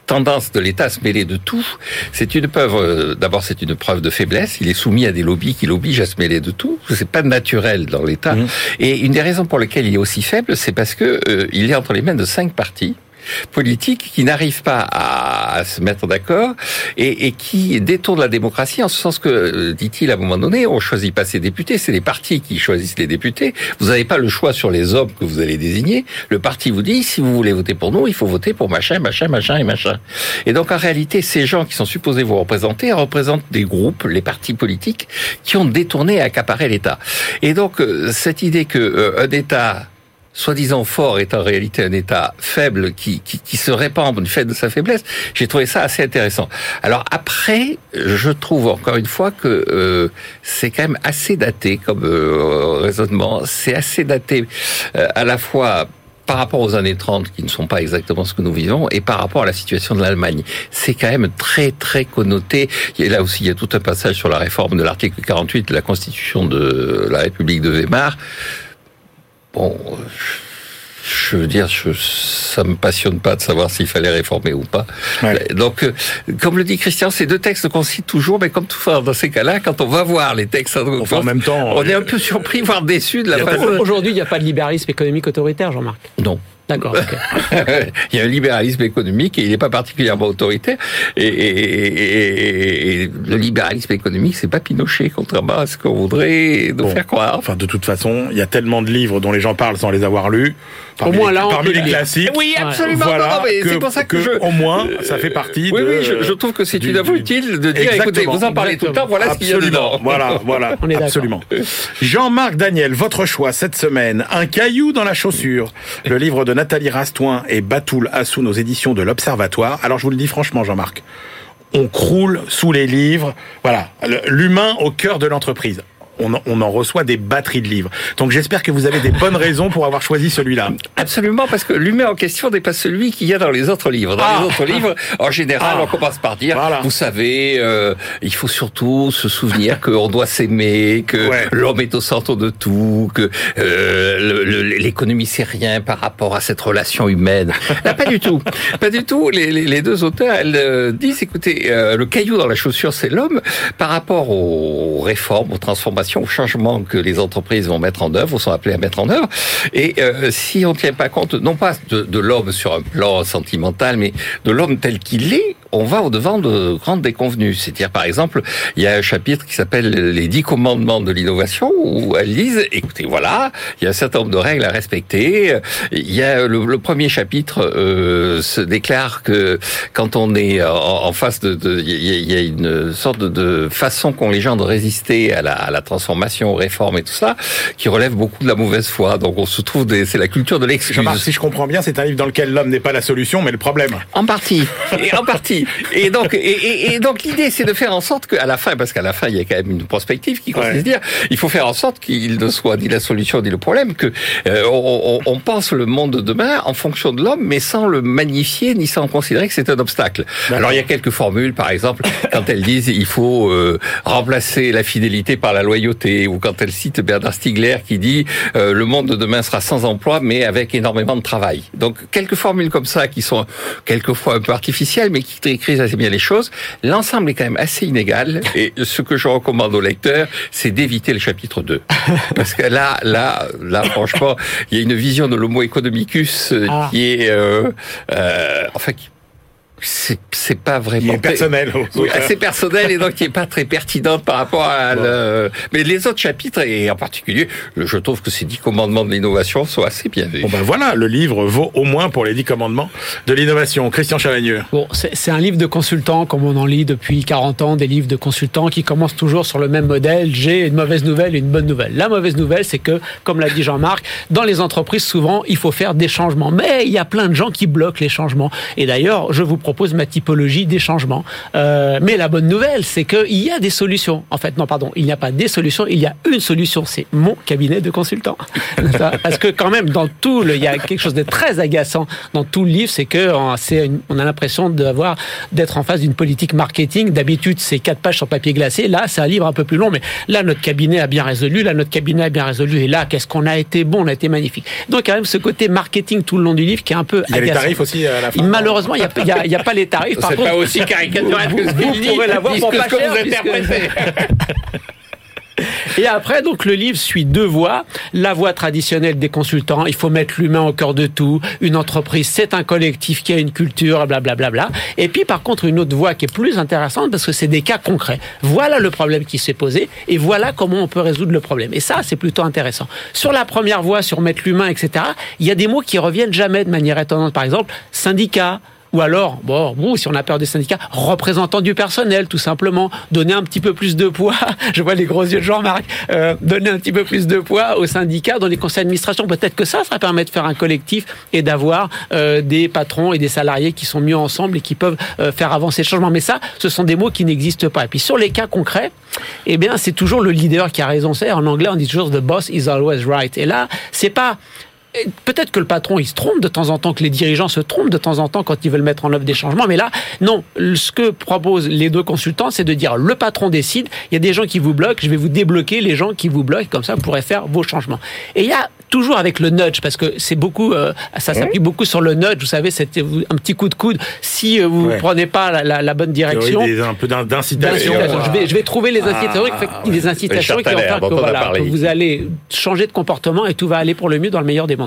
tendance de l'État à se mêler de tout, c'est une preuve. Euh, d'abord, c'est une preuve de faiblesse. Il est soumis à des lobbies qui l'obligent à se mêler de tout. C'est pas naturel dans l'État. Mmh. Et une des raisons pour lesquelles il est aussi faible, c'est parce que euh, il est entre les mains de cinq partis politiques qui n'arrivent pas à, se mettre d'accord et, qui détournent la démocratie en ce sens que, euh, dit-il à un moment donné, on choisit pas ses députés, c'est les partis qui choisissent les députés. Vous n'avez pas le choix sur les hommes que vous allez désigner. Le parti vous dit, si vous voulez voter pour nous, il faut voter pour machin, machin, machin et machin. Et donc en réalité, ces gens qui sont supposés vous représenter représentent des groupes, les partis politiques, qui ont détourné et accaparé l'État. Et donc euh, cette idée que euh, un État soi-disant fort est en réalité un État faible qui, qui, qui, se répand du fait de sa faiblesse. J'ai trouvé ça assez intéressant. Alors après, je trouve encore une fois que euh, c'est quand même assez daté comme euh, raisonnement. C'est assez daté euh, à la fois par rapport aux années 30 qui ne sont pas exactement ce que nous vivons et par rapport à la situation de l'Allemagne. C'est quand même très très connoté. Et là aussi, il y a tout un passage sur la réforme de l'article 48 de la Constitution de la République de Weimar bon, je veux dire, je, ça me passionne pas de savoir s'il fallait réformer ou pas. Ouais. Donc, euh, comme le dit Christian, ces deux textes qu'on cite toujours, mais comme tout dans ces cas-là, quand on va voir les textes enfin, en même temps, on est un peu surpris, voire déçu de la façon. Aujourd'hui, il n'y a pas de libéralisme économique autoritaire, Jean-Marc. Non. D'accord. Okay. <laughs> il y a un libéralisme économique et il n'est pas particulièrement autoritaire. Et, et, et, et le libéralisme économique, c'est pas Pinochet, contrairement à ce qu'on voudrait nous bon. faire croire. Enfin, de toute façon, il y a tellement de livres dont les gens parlent sans les avoir lus. Au moins les, là, parmi les classiques. Oui, absolument. Voilà, c'est pour ça que, que, je... au moins, ça fait partie. Oui, de, oui, je, je, trouve que c'est une utile de dire, Exactement. écoutez, vous en parlez tout le temps, voilà absolument. ce qu'il y a dedans. Voilà, voilà, On est absolument. Jean-Marc Daniel, votre choix cette semaine, un caillou dans la chaussure, le livre de Nathalie Rastoin et Batoul Assoun aux éditions de l'Observatoire. Alors je vous le dis franchement, Jean-Marc, on croule sous les livres. Voilà, l'humain au cœur de l'entreprise. On en, on en, reçoit des batteries de livres. Donc j'espère que vous avez des bonnes raisons pour avoir choisi celui-là. Absolument, parce que l'humain en question n'est pas celui qu'il y a dans les autres livres. Dans ah. les autres livres, en général, ah. on commence par dire, voilà. vous savez, euh, il faut surtout se souvenir <laughs> qu'on doit s'aimer, que ouais. l'homme est au centre de tout, que euh, l'économie c'est rien par rapport à cette relation humaine. <laughs> Là, pas du tout, pas du tout. Les, les, les deux auteurs, elles euh, disent, écoutez, le caillou dans la chaussure, c'est l'homme par rapport aux réformes, aux transformations aux changements que les entreprises vont mettre en œuvre, ou sont appelées à mettre en œuvre. Et euh, si on ne tient pas compte, non pas de, de l'homme sur un plan sentimental, mais de l'homme tel qu'il est, on va au-devant de grandes déconvenues. C'est-à-dire, par exemple, il y a un chapitre qui s'appelle les dix commandements de l'innovation, où elles disent, écoutez, voilà, il y a un certain nombre de règles à respecter. Il y a le, le premier chapitre euh, se déclare que quand on est en, en face de, il y a une sorte de façon qu'ont les gens de résister à la, à la transformation, aux réformes et tout ça, qui relève beaucoup de la mauvaise foi. Donc on se trouve, des, c'est la culture de l'excuse. Si je comprends bien, c'est un livre dans lequel l'homme n'est pas la solution, mais le problème. En partie. Et en partie. Et donc, et, et, et donc l'idée, c'est de faire en sorte qu'à la fin, parce qu'à la fin, il y a quand même une prospective qui consiste ouais. à dire, il faut faire en sorte qu'il ne soit ni la solution ni le problème, que euh, on, on, pense le monde de demain en fonction de l'homme, mais sans le magnifier ni sans considérer que c'est un obstacle. Alors il y a quelques formules, par exemple, quand elles disent il faut euh, remplacer la fidélité par la loyauté, ou quand elles citent Bernard Stiegler qui dit euh, le monde de demain sera sans emploi, mais avec énormément de travail. Donc quelques formules comme ça qui sont quelquefois un peu artificielles, mais qui décrivent assez bien les choses. L'ensemble est quand même assez inégal, et ce que je recommande aux lecteurs, c'est d'éviter le chapitre 2. <laughs> Parce que là, là, là, franchement, il y a une vision de l'homo economicus ah. qui est, euh, euh, enfin, qui c'est pas vraiment est personnel oui, assez personnel et donc qui est pas très pertinente par rapport à bon. le... mais les autres chapitres et en particulier je trouve que ces dix commandements de l'innovation sont assez bien vus. Bon ben voilà le livre vaut au moins pour les dix commandements de l'innovation. Christian Chavagneux. Bon c'est un livre de consultant comme on en lit depuis 40 ans des livres de consultants qui commencent toujours sur le même modèle. J'ai une mauvaise nouvelle et une bonne nouvelle. La mauvaise nouvelle c'est que comme l'a dit Jean-Marc dans les entreprises souvent il faut faire des changements. Mais il y a plein de gens qui bloquent les changements. Et d'ailleurs je vous propose propose ma typologie des changements. Euh, mais la bonne nouvelle, c'est qu'il y a des solutions. En fait, non, pardon, il n'y a pas des solutions, il y a une solution, c'est mon cabinet de consultant. <laughs> Parce que quand même, dans tout, le, il y a quelque chose de très agaçant dans tout le livre, c'est que on a l'impression d'avoir d'être en face d'une politique marketing. D'habitude, c'est quatre pages sur papier glacé. Là, c'est un livre un peu plus long, mais là, notre cabinet a bien résolu. Là, notre cabinet a bien résolu. Et là, qu'est-ce qu'on a été bon, on a été magnifique. Donc, quand même, ce côté marketing tout le long du livre qui est un peu Il y a les agaçant. tarifs aussi à la fin. Malheureusement, il n'y a, y a- pas les tarifs. Par C'est pas aussi caricatural que ce vous qu'il dit, pourrez l'avoir pour pas cher, vous. <laughs> Et après, donc, le livre suit deux voies. La voie traditionnelle des consultants, il faut mettre l'humain au cœur de tout. Une entreprise, c'est un collectif qui a une culture, blablabla. Bla, bla. Et puis, par contre, une autre voie qui est plus intéressante parce que c'est des cas concrets. Voilà le problème qui s'est posé et voilà comment on peut résoudre le problème. Et ça, c'est plutôt intéressant. Sur la première voie, sur mettre l'humain, etc., il y a des mots qui reviennent jamais de manière étonnante. Par exemple, syndicat, ou alors, bon, si on a peur des syndicats, représentants du personnel, tout simplement, donner un petit peu plus de poids. <laughs> Je vois les gros yeux de Jean-Marc. euh, donner un petit peu plus de poids aux syndicats dans les conseils d'administration. Peut-être que ça, ça permet de faire un collectif et d'avoir euh, des patrons et des salariés qui sont mieux ensemble et qui peuvent euh, faire avancer le changement. Mais ça, ce sont des mots qui n'existent pas. Et puis sur les cas concrets, eh bien, c'est toujours le leader qui a raison. C'est en anglais, on dit toujours the boss is always right. Et là, c'est pas Peut-être que le patron, il se trompe de temps en temps, que les dirigeants se trompent de temps en temps quand ils veulent mettre en œuvre des changements. Mais là, non. Ce que proposent les deux consultants, c'est de dire le patron décide, il y a des gens qui vous bloquent, je vais vous débloquer les gens qui vous bloquent, comme ça vous pourrez faire vos changements. Et il y a toujours avec le nudge, parce que c'est beaucoup, euh, ça s'appuie beaucoup sur le nudge, vous savez, c'est un petit coup de coude. Si euh, vous ne Ouais. prenez pas la, la- la bonne direction, des- un peu d'in- d'incitation. Je vais, je vais trouver les incitations, Ah, les incitations qui vont faire que, voilà, que vous allez changer de comportement et tout va aller pour le mieux dans le meilleur des mondes.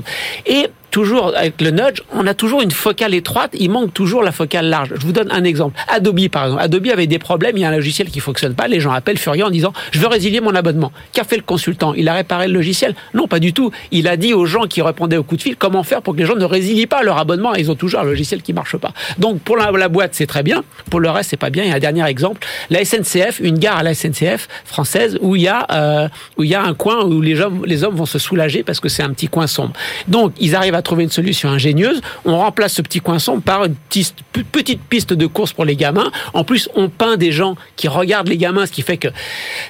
Et toujours avec le nudge, on a toujours une focale étroite, il manque toujours la focale large. Je vous donne un exemple. Adobe, par exemple. Adobe avait des problèmes, il y a un logiciel qui fonctionne pas, les gens appellent furieux en disant je veux résilier mon abonnement. Qu'a fait le consultant? Il a réparé le logiciel? Non, pas du tout. Il a dit aux gens qui répondaient au coup de fil comment faire pour que les gens ne résilient pas leur abonnement. Ils ont toujours un logiciel qui marche pas. Donc pour la, la boîte, c'est très bien. Pour le reste, c'est pas bien. A un dernier exemple. La SNCF, une gare à la SNCF française où il y a euh, où il y a un coin où les hommes les hommes vont se soulager parce que c'est un petit coin sombre. Donc ils arrivent à trouver une solution ingénieuse. On remplace ce petit coin par une petite, piste de course pour les gamins. En plus, on peint des gens qui regardent les gamins, ce qui fait que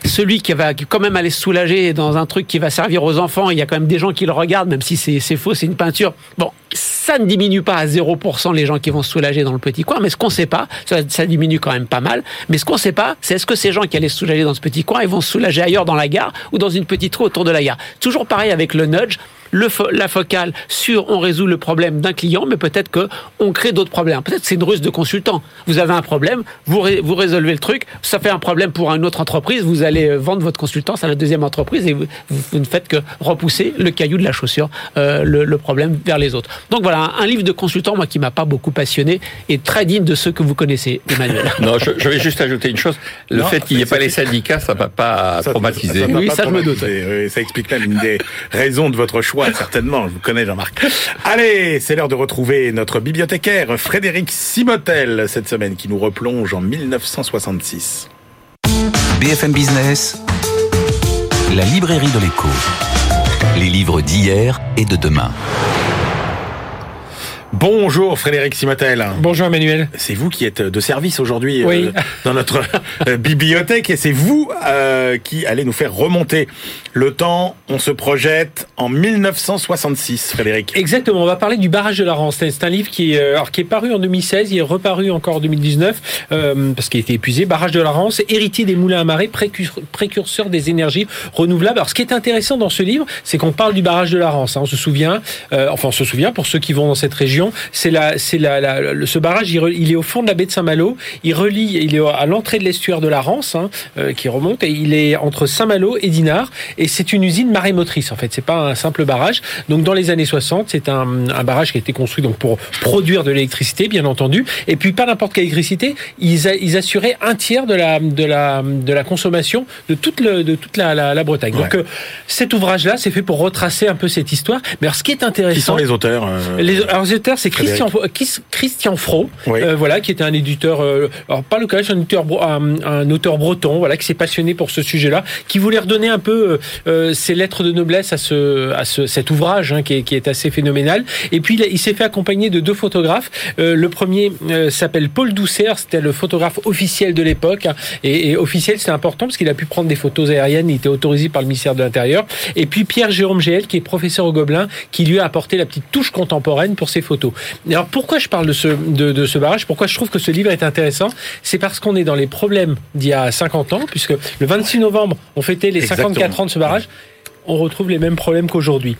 celui qui va quand même aller se soulager dans un truc qui va servir aux enfants, il y a quand même des gens qui le regardent, même si c'est faux, c'est une peinture. Bon, ça ne diminue pas à 0% les gens qui vont se soulager dans le petit coin, mais ce qu'on sait pas, ça, diminue quand même pas mal, mais ce qu'on sait pas, c'est est-ce que ces gens qui allaient se soulager dans ce petit coin, ils vont se soulager ailleurs dans la gare ou dans une petite rue autour de la gare. Toujours pareil avec le nudge, le fo- la focale sur on résout le problème d'un client, mais peut-être que on crée d'autres problèmes. Peut-être que c'est une ruse de consultant. Vous avez un problème, vous, ré- vous résolvez le truc, ça fait un problème pour une autre entreprise, vous allez euh, vendre votre consultance à la deuxième entreprise et vous, ne faites que repousser le caillou de la chaussure, euh, le, le problème vers les autres. Donc voilà, un, un livre de consultant, moi qui m'a pas beaucoup passionné, et très digne de ceux que vous connaissez, Emmanuel. <laughs> Non, je, je vais juste ajouter une chose. Le Non, fait qu'il n'y ait pas les syndicats, ça m'a pas Ça- traumatisé. ça- ça- Oui, pas ça, je me doute, traumatisé. Oui, Ça explique même une des raisons de votre choix, certainement. Je vous connais, Jean-Marc. Allez, c'est l'heure de retrouver notre bibliothécaire, Frédéric Simotel, cette semaine, qui nous replonge en 1966. BFM Business, la librairie de l'écho. Les livres d'hier et de demain. Bonjour, Frédéric Simotel. Bonjour Emmanuel. C'est vous qui êtes de service aujourd'hui euh, dans notre euh, <laughs> bibliothèque et c'est vous euh, qui allez nous faire remonter le temps. On se projette en 1966, Frédéric. Exactement, on va parler du barrage de la Rance. C'est un livre qui est, euh, alors, qui est paru en 2016, il est reparu encore en 2019 euh, parce qu'il a été épuisé. Barrage de la Rance, héritier des moulins à marée, précur- précurseur des énergies renouvelables. Alors ce qui est intéressant dans ce livre, c'est qu'on parle du barrage de la Rance. hein. On se souvient, euh, enfin on se souvient pour ceux qui vont dans cette région, c'est la, c'est la, la- le- ce barrage, il, re- il est au fond de la baie de Saint-Malo. Il relie, il est à l'entrée de l'estuaire de la Rance, hein, euh, qui remonte, et il est entre Saint-Malo et Dinard. Et c'est une usine marémotrice en fait. C'est pas un simple barrage. Donc dans les années 60, c'est un, un barrage qui a été construit donc pour produire de l'électricité, bien entendu. Et puis pas n'importe quelle électricité. Ils, a- ils assuraient un tiers de la de la de la consommation de toute le, de toute la, la, la Bretagne. Donc euh, cet ouvrage-là, c'est fait pour retracer un peu cette histoire. Mais alors ce qui est intéressant, Qui sont les auteurs euh, les, alors, les auteurs, c'est Christian, Christian Fro, Oui. euh, voilà, qui était un éditeur, euh, alors pas local, un auteur, bro- un, un auteur breton, voilà, qui s'est passionné pour ce sujet-là, qui voulait redonner un peu euh, euh, ses lettres de noblesse à ce, à ce, cet ouvrage, hein, qui, est, qui est assez phénoménal. Et puis il, s'est fait accompagner de deux photographes. Euh, le premier euh, s'appelle Paul Doucer, c'était le photographe officiel de l'époque, hein, et, et officiel, c'est important parce qu'il a pu prendre des photos aériennes, il était autorisé par le ministère de l'Intérieur. Et puis Pierre Jérôme Géel, qui est professeur au Gobelin, qui lui a apporté la petite touche contemporaine pour ses photos. Et Alors pourquoi je parle de ce, de, de ce barrage? Pourquoi je trouve que ce livre est intéressant? C'est parce qu'on est dans les problèmes d'il y a 50 ans, puisque le 26 novembre, on fêtait les Exactement. 54 ans de ce barrage. On retrouve les mêmes problèmes qu'aujourd'hui.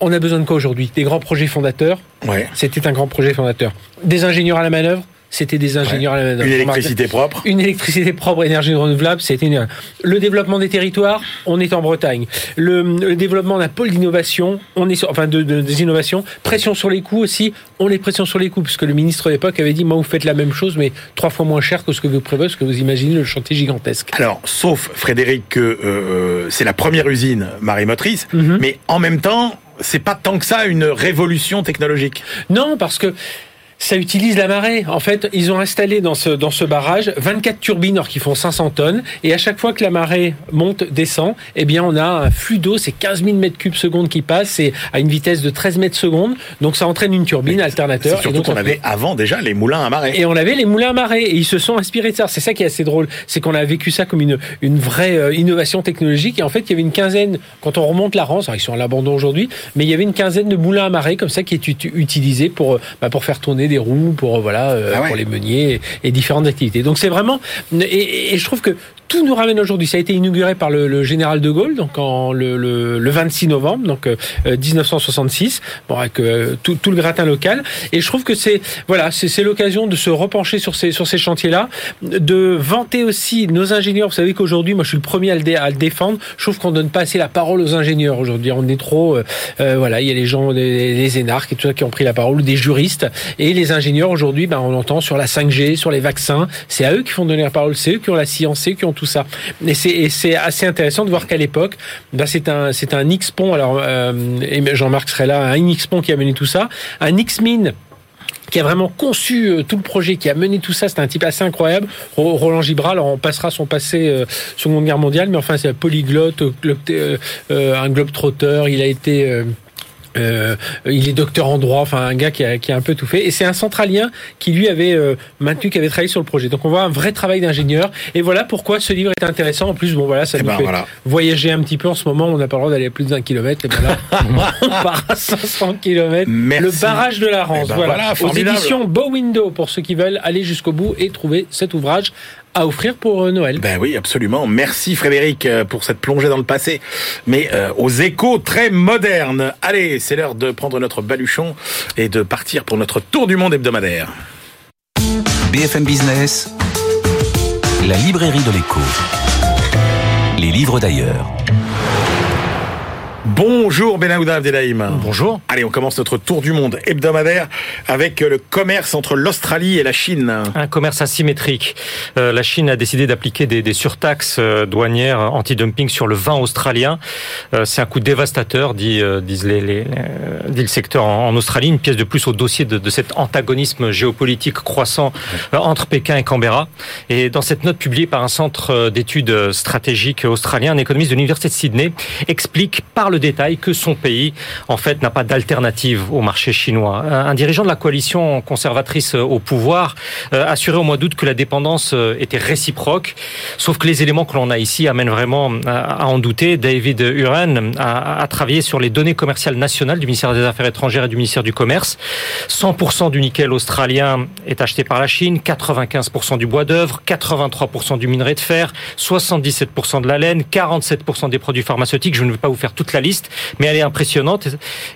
On a besoin de quoi aujourd'hui? Des grands projets fondateurs Ouais. C'était un grand projet fondateur. Des ingénieurs à la manœuvre C'était des ingénieurs à la manœuvre. Une électricité propre. Une électricité propre, énergie renouvelable, c'était une... le développement des territoires. On est en Bretagne. Le, le développement d'un pôle d'innovation, on est sur- enfin de, de- des innovations. Pression sur les coûts aussi. On est pression sur les coûts puisque le ministre de l'époque avait dit moi vous faites la même chose mais trois fois moins cher que ce que vous prévoyez, ce que vous imaginez le chantier gigantesque. Alors, sauf Frédéric que euh, c'est la première usine marémotrice, Mhm. mais en même temps, c'est pas tant que ça une révolution technologique. Non, parce que ça utilise la marée. En fait, ils ont installé dans ce, dans ce barrage 24 turbines alors qui font 500 tonnes. Et à chaque fois que la marée monte, descend, eh bien, on a un flux d'eau, c'est 15 000 mètres cubes seconde qui passe, c'est à une vitesse de 13 mètres seconde. Donc, ça entraîne une turbine C'est alternateur. Et surtout qu'on avait avant déjà les moulins à marée. et on avait les moulins à marée et ils se sont inspirés de ça. C'est ça qui est assez drôle, c'est qu'on a vécu ça comme une, une vraie euh, innovation technologique. Et en fait, il y avait une quinzaine, quand on remonte la Rance, alors ils sont à l'abandon aujourd'hui, mais il y avait une quinzaine de moulins à marée comme ça qui est ut- utilisés pour, euh, bah, pour faire tourner des roues, pour euh, voilà, euh, Ah ouais. pour les meuniers et, et différentes activités. Donc c'est vraiment, et, et je trouve que tout nous ramène aujourd'hui. Ça a été inauguré par le, le général de Gaulle, donc en le, le, le 26 novembre, donc euh, euh, 1966, bon, avec euh, tout, tout le gratin local. Et je trouve que c'est voilà, c'est l'occasion de se repencher sur ces sur ces chantiers-là, de vanter aussi nos ingénieurs. Vous savez qu'aujourd'hui, moi, je suis le premier à le, dé- à le défendre. Je trouve qu'on donne pas assez la parole aux ingénieurs aujourd'hui. On est trop, euh, euh, voilà, il y a les gens, les, les énarques et tout ça qui ont pris la parole, des juristes. Et les ingénieurs aujourd'hui, ben, on entend sur la 5G, sur les vaccins. C'est à eux qui font donner la parole. C'est eux qui ont la science, c'est eux qui ont tout ça. Et c'est assez intéressant de voir qu'à l'époque, ben, c'est un c'est un X-Pont. Alors euh, Jean-Marc serait là, un X-Pont qui a mené tout ça, un X-Mine qui a vraiment conçu euh, tout le projet, qui a mené tout ça. C'est un type assez incroyable. Ro- Roland Gibral, on passera son passé euh, Seconde Guerre mondiale, mais enfin c'est un polyglotte, euh, euh, un globe-trotteur. Il a été euh, il est docteur en droit, enfin un gars qui a, qui a un peu tout fait. Et c'est un centralien qui lui avait euh, maintenu, qui avait travaillé sur le projet. Donc on voit un vrai travail d'ingénieur. Et voilà pourquoi ce livre est intéressant. En plus, bon voilà, ça Eh nous ben, fait voilà. voyager un petit peu. En ce moment, on n'a pas le droit d'aller à plus d'un kilomètre. Et ben là, <laughs> on part à 500 kilomètres. Le barrage de la Rance. Eh ben voilà. voilà, Aux éditions Bow Window pour ceux qui veulent aller jusqu'au bout et trouver cet ouvrage à offrir pour euh, Noël. Ben oui, absolument. Merci Frédéric euh, pour cette plongée dans le passé, mais euh, aux échos très modernes. Allez, c'est l'heure de prendre notre baluchon et de partir pour notre tour du monde hebdomadaire. BFM Business, la librairie de l'écho. Les livres d'ailleurs. Bonjour Benahouda Abdelhaim. Bonjour. Allez, on commence notre tour du monde hebdomadaire avec euh, le commerce entre l'Australie et la Chine. Un commerce asymétrique. Euh, la Chine a décidé d'appliquer des, des surtaxes euh, douanières anti-dumping sur le vin australien. Euh, c'est un coup dévastateur, dit, euh, disent les, les- les- dit le secteur en, en Australie. Une pièce de plus au dossier de, de cet antagonisme géopolitique croissant entre Pékin et Canberra. Et dans cette note publiée par un centre d'études stratégiques australien, un économiste de l'université de Sydney explique par le détail que son pays, en fait, n'a pas d'alternative au marché chinois. Un dirigeant de la coalition conservatrice au pouvoir euh, assurait au mois d'août que la dépendance euh, était réciproque, sauf que les éléments que l'on a ici amènent vraiment à, à en douter. David Uren a travaillé sur les données commerciales nationales du ministère des Affaires étrangères et du ministère du Commerce. 100% du nickel australien est acheté par la Chine, 95% du bois d'œuvre, 83% du minerai de fer, 77% de la laine, 47% des produits pharmaceutiques. Je ne vais pas vous faire toute la mais elle est impressionnante.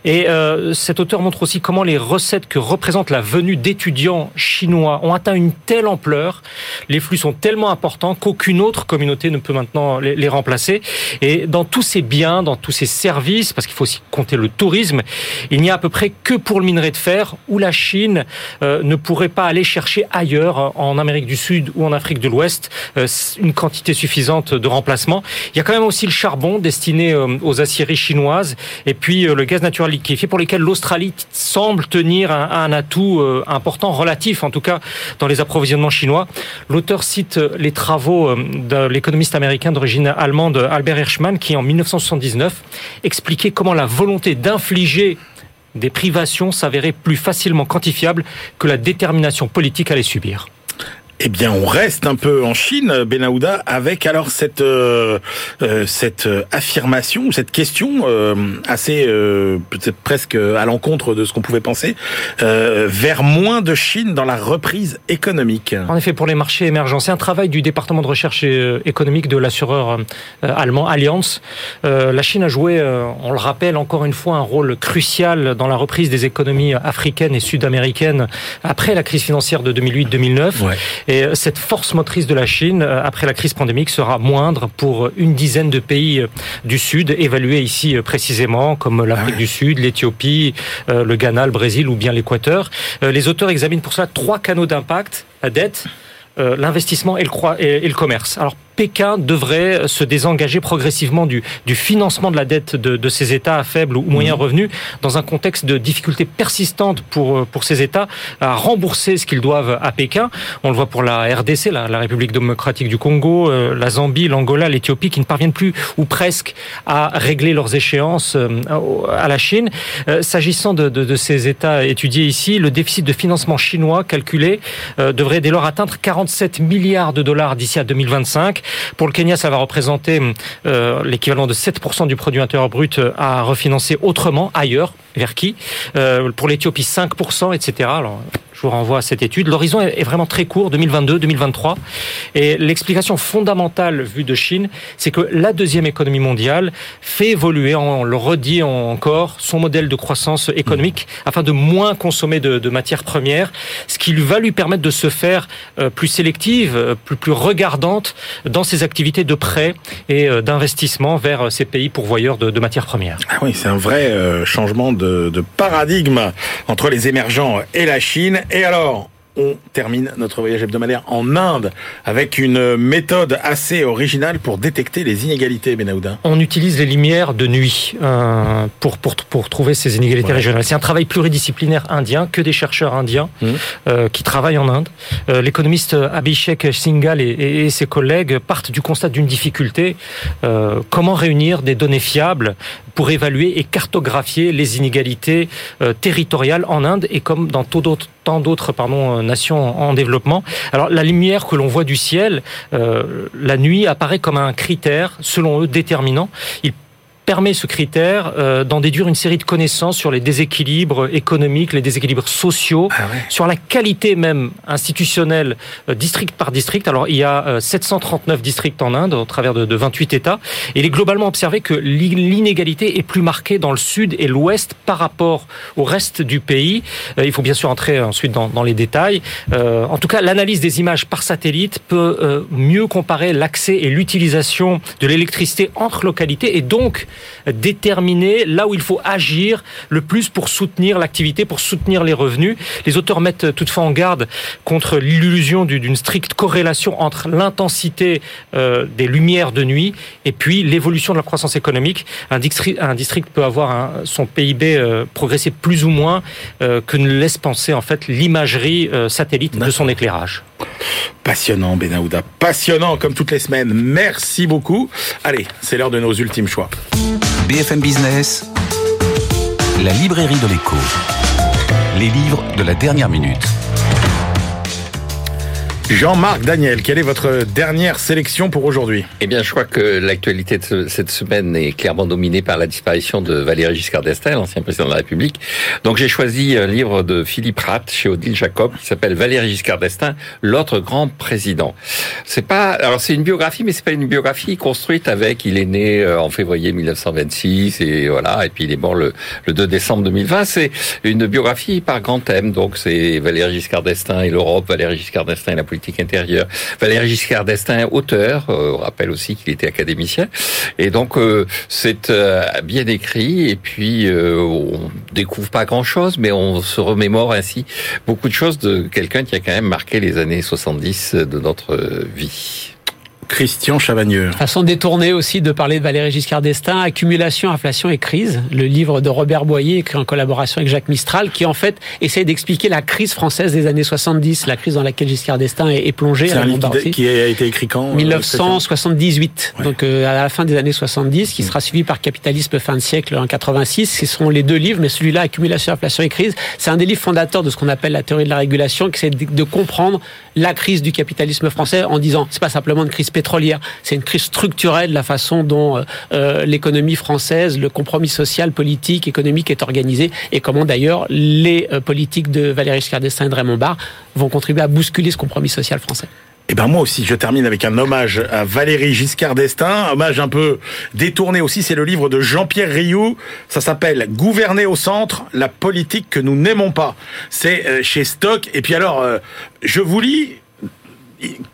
Et euh, cet auteur montre aussi comment les recettes que représente la venue d'étudiants chinois ont atteint une telle ampleur, les flux sont tellement importants qu'aucune autre communauté ne peut maintenant les, remplacer. Et dans tous ces biens, dans tous ces services, parce qu'il faut aussi compter le tourisme, il n'y a à peu près que pour le minerai de fer où la Chine euh, ne pourrait pas aller chercher ailleurs, en Amérique du Sud ou en Afrique de l'Ouest, euh, une quantité suffisante de remplacement. Il y a quand même aussi le charbon destiné euh, aux aciéries chinoises et puis euh, le gaz naturel liquéfié pour lesquels l'Australie semble tenir un, atout euh, important, relatif en tout cas, dans les approvisionnements chinois. L'auteur cite les travaux de l'économiste américain d'origine allemande Albert Hirschman qui en 1979 expliquait comment la volonté d'infliger des privations s'avérait plus facilement quantifiable que la détermination politique à les subir. Eh bien, on reste un peu en Chine, Benahouda, avec alors cette euh, euh, cette affirmation, cette question euh, assez euh, peut-être presque à l'encontre de ce qu'on pouvait penser, euh, vers moins de Chine dans la reprise économique. En effet, pour les marchés émergents, c'est un travail du département de recherche euh, économique de l'assureur euh, allemand Allianz. Euh, la Chine a joué, euh, on le rappelle encore une fois, un rôle crucial dans la reprise des économies africaines et sud-américaines après la crise financière de 2008-2009. Ouais. Et euh, cette force motrice de la Chine, euh, après la crise pandémique, sera moindre pour une dizaine de pays euh, du Sud, évalués ici euh, précisément, comme l'Afrique du Sud, l'Éthiopie, euh, le Ghana, le Brésil ou bien l'Équateur. Euh, Les auteurs examinent pour cela trois canaux d'impact, la dette, euh, l'investissement et le commerce. Alors Pékin devrait se désengager progressivement du, du financement de la dette de, de ces États à faible ou moyen revenu dans un contexte de difficultés persistantes pour, euh, pour ces États à rembourser ce qu'ils doivent à Pékin. On le voit pour la RDC, la, la République démocratique du Congo, euh, la Zambie, l'Angola, l'Éthiopie, qui ne parviennent plus ou presque à régler leurs échéances euh, à la Chine. Euh, S'agissant de, de, de ces États étudiés ici, le déficit de financement chinois calculé devrait dès lors atteindre 47 milliards de dollars d'ici à 2025. Pour le Kenya, ça va représenter euh, l'équivalent de 7% du produit intérieur brut euh, à refinancer autrement, ailleurs, vers qui? Euh, Pour l'Éthiopie, 5%, etc. je vous renvoie à cette étude. L'horizon est vraiment très court, 2022-2023. Et l'explication fondamentale vue de Chine, c'est que la deuxième économie mondiale fait évoluer, on le redit encore, son modèle de croissance économique afin de moins consommer de, de matières premières, ce qui va lui permettre de se faire euh, plus sélective, euh, plus, plus regardante dans ses activités de prêt et euh, d'investissement vers ces pays pourvoyeurs de, de matières premières. Ah oui, c'est un vrai changement de, de paradigme entre les émergents et la Chine. Et alors, on termine notre voyage hebdomadaire en Inde avec une méthode assez originale pour détecter les inégalités, Benahouda. On utilise les lumières de nuit euh, pour, pour, pour trouver ces inégalités Ouais. régionales. C'est un travail pluridisciplinaire indien, que des chercheurs indiens Mhm. euh, qui travaillent en Inde. Euh, L'économiste Abhishek Singhal et, et- et ses collègues partent du constat d'une difficulté. Comment réunir des données fiables pour évaluer et cartographier les inégalités euh, territoriales en Inde et comme dans tant d'autres tant d'autres pardon, euh, nations en développement. Alors la lumière que l'on voit du ciel, euh, la nuit apparaît comme un critère, selon eux, déterminant. Permet ce critère euh, d'en déduire une série de connaissances sur les déséquilibres économiques, les déséquilibres sociaux, Ah ouais. sur la qualité même institutionnelle, euh, district par district. Alors, il y a euh, 739 districts en Inde, au travers de, de 28 États. Et il est globalement observé que l'i- l'inégalité est plus marquée dans le sud et l'ouest par rapport au reste du pays. Euh, il faut bien sûr entrer ensuite dans, dans les détails. Euh, en tout cas, l'analyse des images par satellite peut euh, mieux comparer l'accès et l'utilisation de l'électricité entre localités et donc déterminer là où il faut agir le plus pour soutenir l'activité, pour soutenir les revenus. Les auteurs mettent toutefois en garde contre l'illusion du- d'une stricte corrélation entre l'intensité euh, des lumières de nuit et puis l'évolution de la croissance économique. Un district, un district peut avoir son PIB euh, progresser plus ou moins euh, que ne laisse penser en fait l'imagerie satellite de son éclairage. Passionnant, Benahouda. Passionnant, comme toutes les semaines. Merci beaucoup. Allez, c'est l'heure de nos ultimes choix. BFM Business, la librairie de l'écho. Les livres de la dernière minute. Jean-Marc Daniel, quelle est votre dernière sélection pour aujourd'hui Eh bien, je crois que l'actualité de ce- cette semaine est clairement dominée par la disparition de Valéry Giscard d'Estaing, l'ancien président de la République. Donc, j'ai choisi un livre de Philippe Rath chez Odile Jacob qui s'appelle Valéry Giscard d'Estaing, l'autre grand président. C'est pas, alors c'est une biographie, mais c'est pas une biographie construite avec. Il est né euh, en février 1926 et voilà, et puis il est mort le, le 2 décembre 2020. C'est une biographie par grand thème. Donc, c'est Valéry Giscard d'Estaing et l'Europe, Valéry Giscard d'Estaing et la politique intérieure. Valéry Giscard d'Estaing, auteur, euh, on rappelle aussi qu'il était académicien. Et donc, euh, c'est euh, bien écrit. Et puis, on découvre pas grand-chose, mais on se remémore ainsi beaucoup de choses de quelqu'un qui a quand même marqué les années 70 de notre vie. Christian Chavagneux. Façon détournée aussi de parler de Valéry Giscard d'Estaing, Accumulation, inflation et crise, le livre de Robert Boyer écrit en collaboration avec Jacques Mistral, qui en fait essaye d'expliquer la crise française des années 70, la crise dans laquelle Giscard d'Estaing est, plongé. C'est un livre qui a été écrit quand 1978, euh, donc euh, à la fin des années 70, qui mm. sera suivi par Capitalisme fin de siècle en 86. Ce sont les deux livres, mais celui-là, Accumulation, inflation et crise, c'est un des livres fondateurs de ce qu'on appelle la théorie de la régulation, qui essaie de comprendre la crise du capitalisme français en disant c'est pas simplement une crise pétrolière, c'est une crise structurelle de la façon dont euh, euh, l'économie française, le compromis social, politique, économique est organisé et comment d'ailleurs les euh, politiques de Valéry Giscard d'Estaing et de Raymond Barre vont contribuer à bousculer ce compromis social français. Eh ben moi aussi, je termine avec un hommage à Valérie Giscard d'Estaing, hommage un peu détourné aussi, c'est le livre de Jean-Pierre Rioux, ça s'appelle Gouverner au centre, la politique que nous n'aimons pas. C'est chez Stock, et puis alors, je vous lis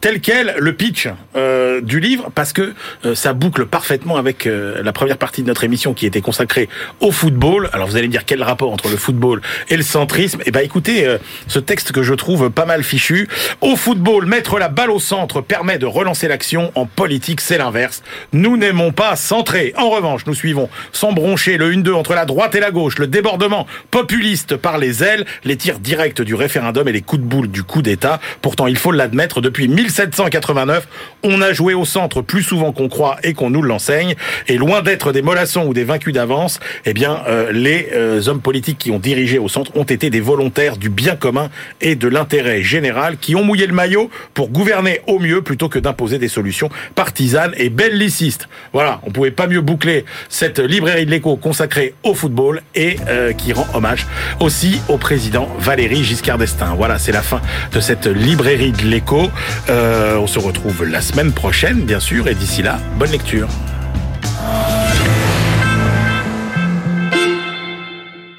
tel quel le pitch euh, du livre parce que euh, ça boucle parfaitement avec euh, la première partie de notre émission qui était consacrée au football. Alors vous allez me dire quel rapport entre le football et le centrisme? Eh ben écoutez ce texte que je trouve pas mal fichu. Au football, mettre la balle au centre permet de relancer l'action. En politique, c'est l'inverse. Nous n'aimons pas centrer. En revanche, nous suivons sans broncher le 1-2 entre la droite et la gauche, le débordement populiste par les ailes, les tirs directs du référendum et les coups de boule du coup d'État. Pourtant, il faut l'admettre, depuis 1789, on a joué au centre plus souvent qu'on croit et qu'on nous l'enseigne. Et loin d'être des mollassons ou des vaincus d'avance, eh bien, euh, les euh, hommes politiques qui ont dirigé au centre ont été des volontaires du bien commun et de l'intérêt général, qui ont mouillé le maillot pour gouverner au mieux plutôt que d'imposer des solutions partisanes et bellicistes. Voilà, on pouvait pas mieux boucler cette librairie de l'écho consacrée au football et euh, qui rend hommage aussi au président Valéry Giscard d'Estaing. Voilà, c'est la fin de cette librairie de l'écho. Euh, on se retrouve la semaine prochaine, bien sûr, et d'ici là, bonne lecture.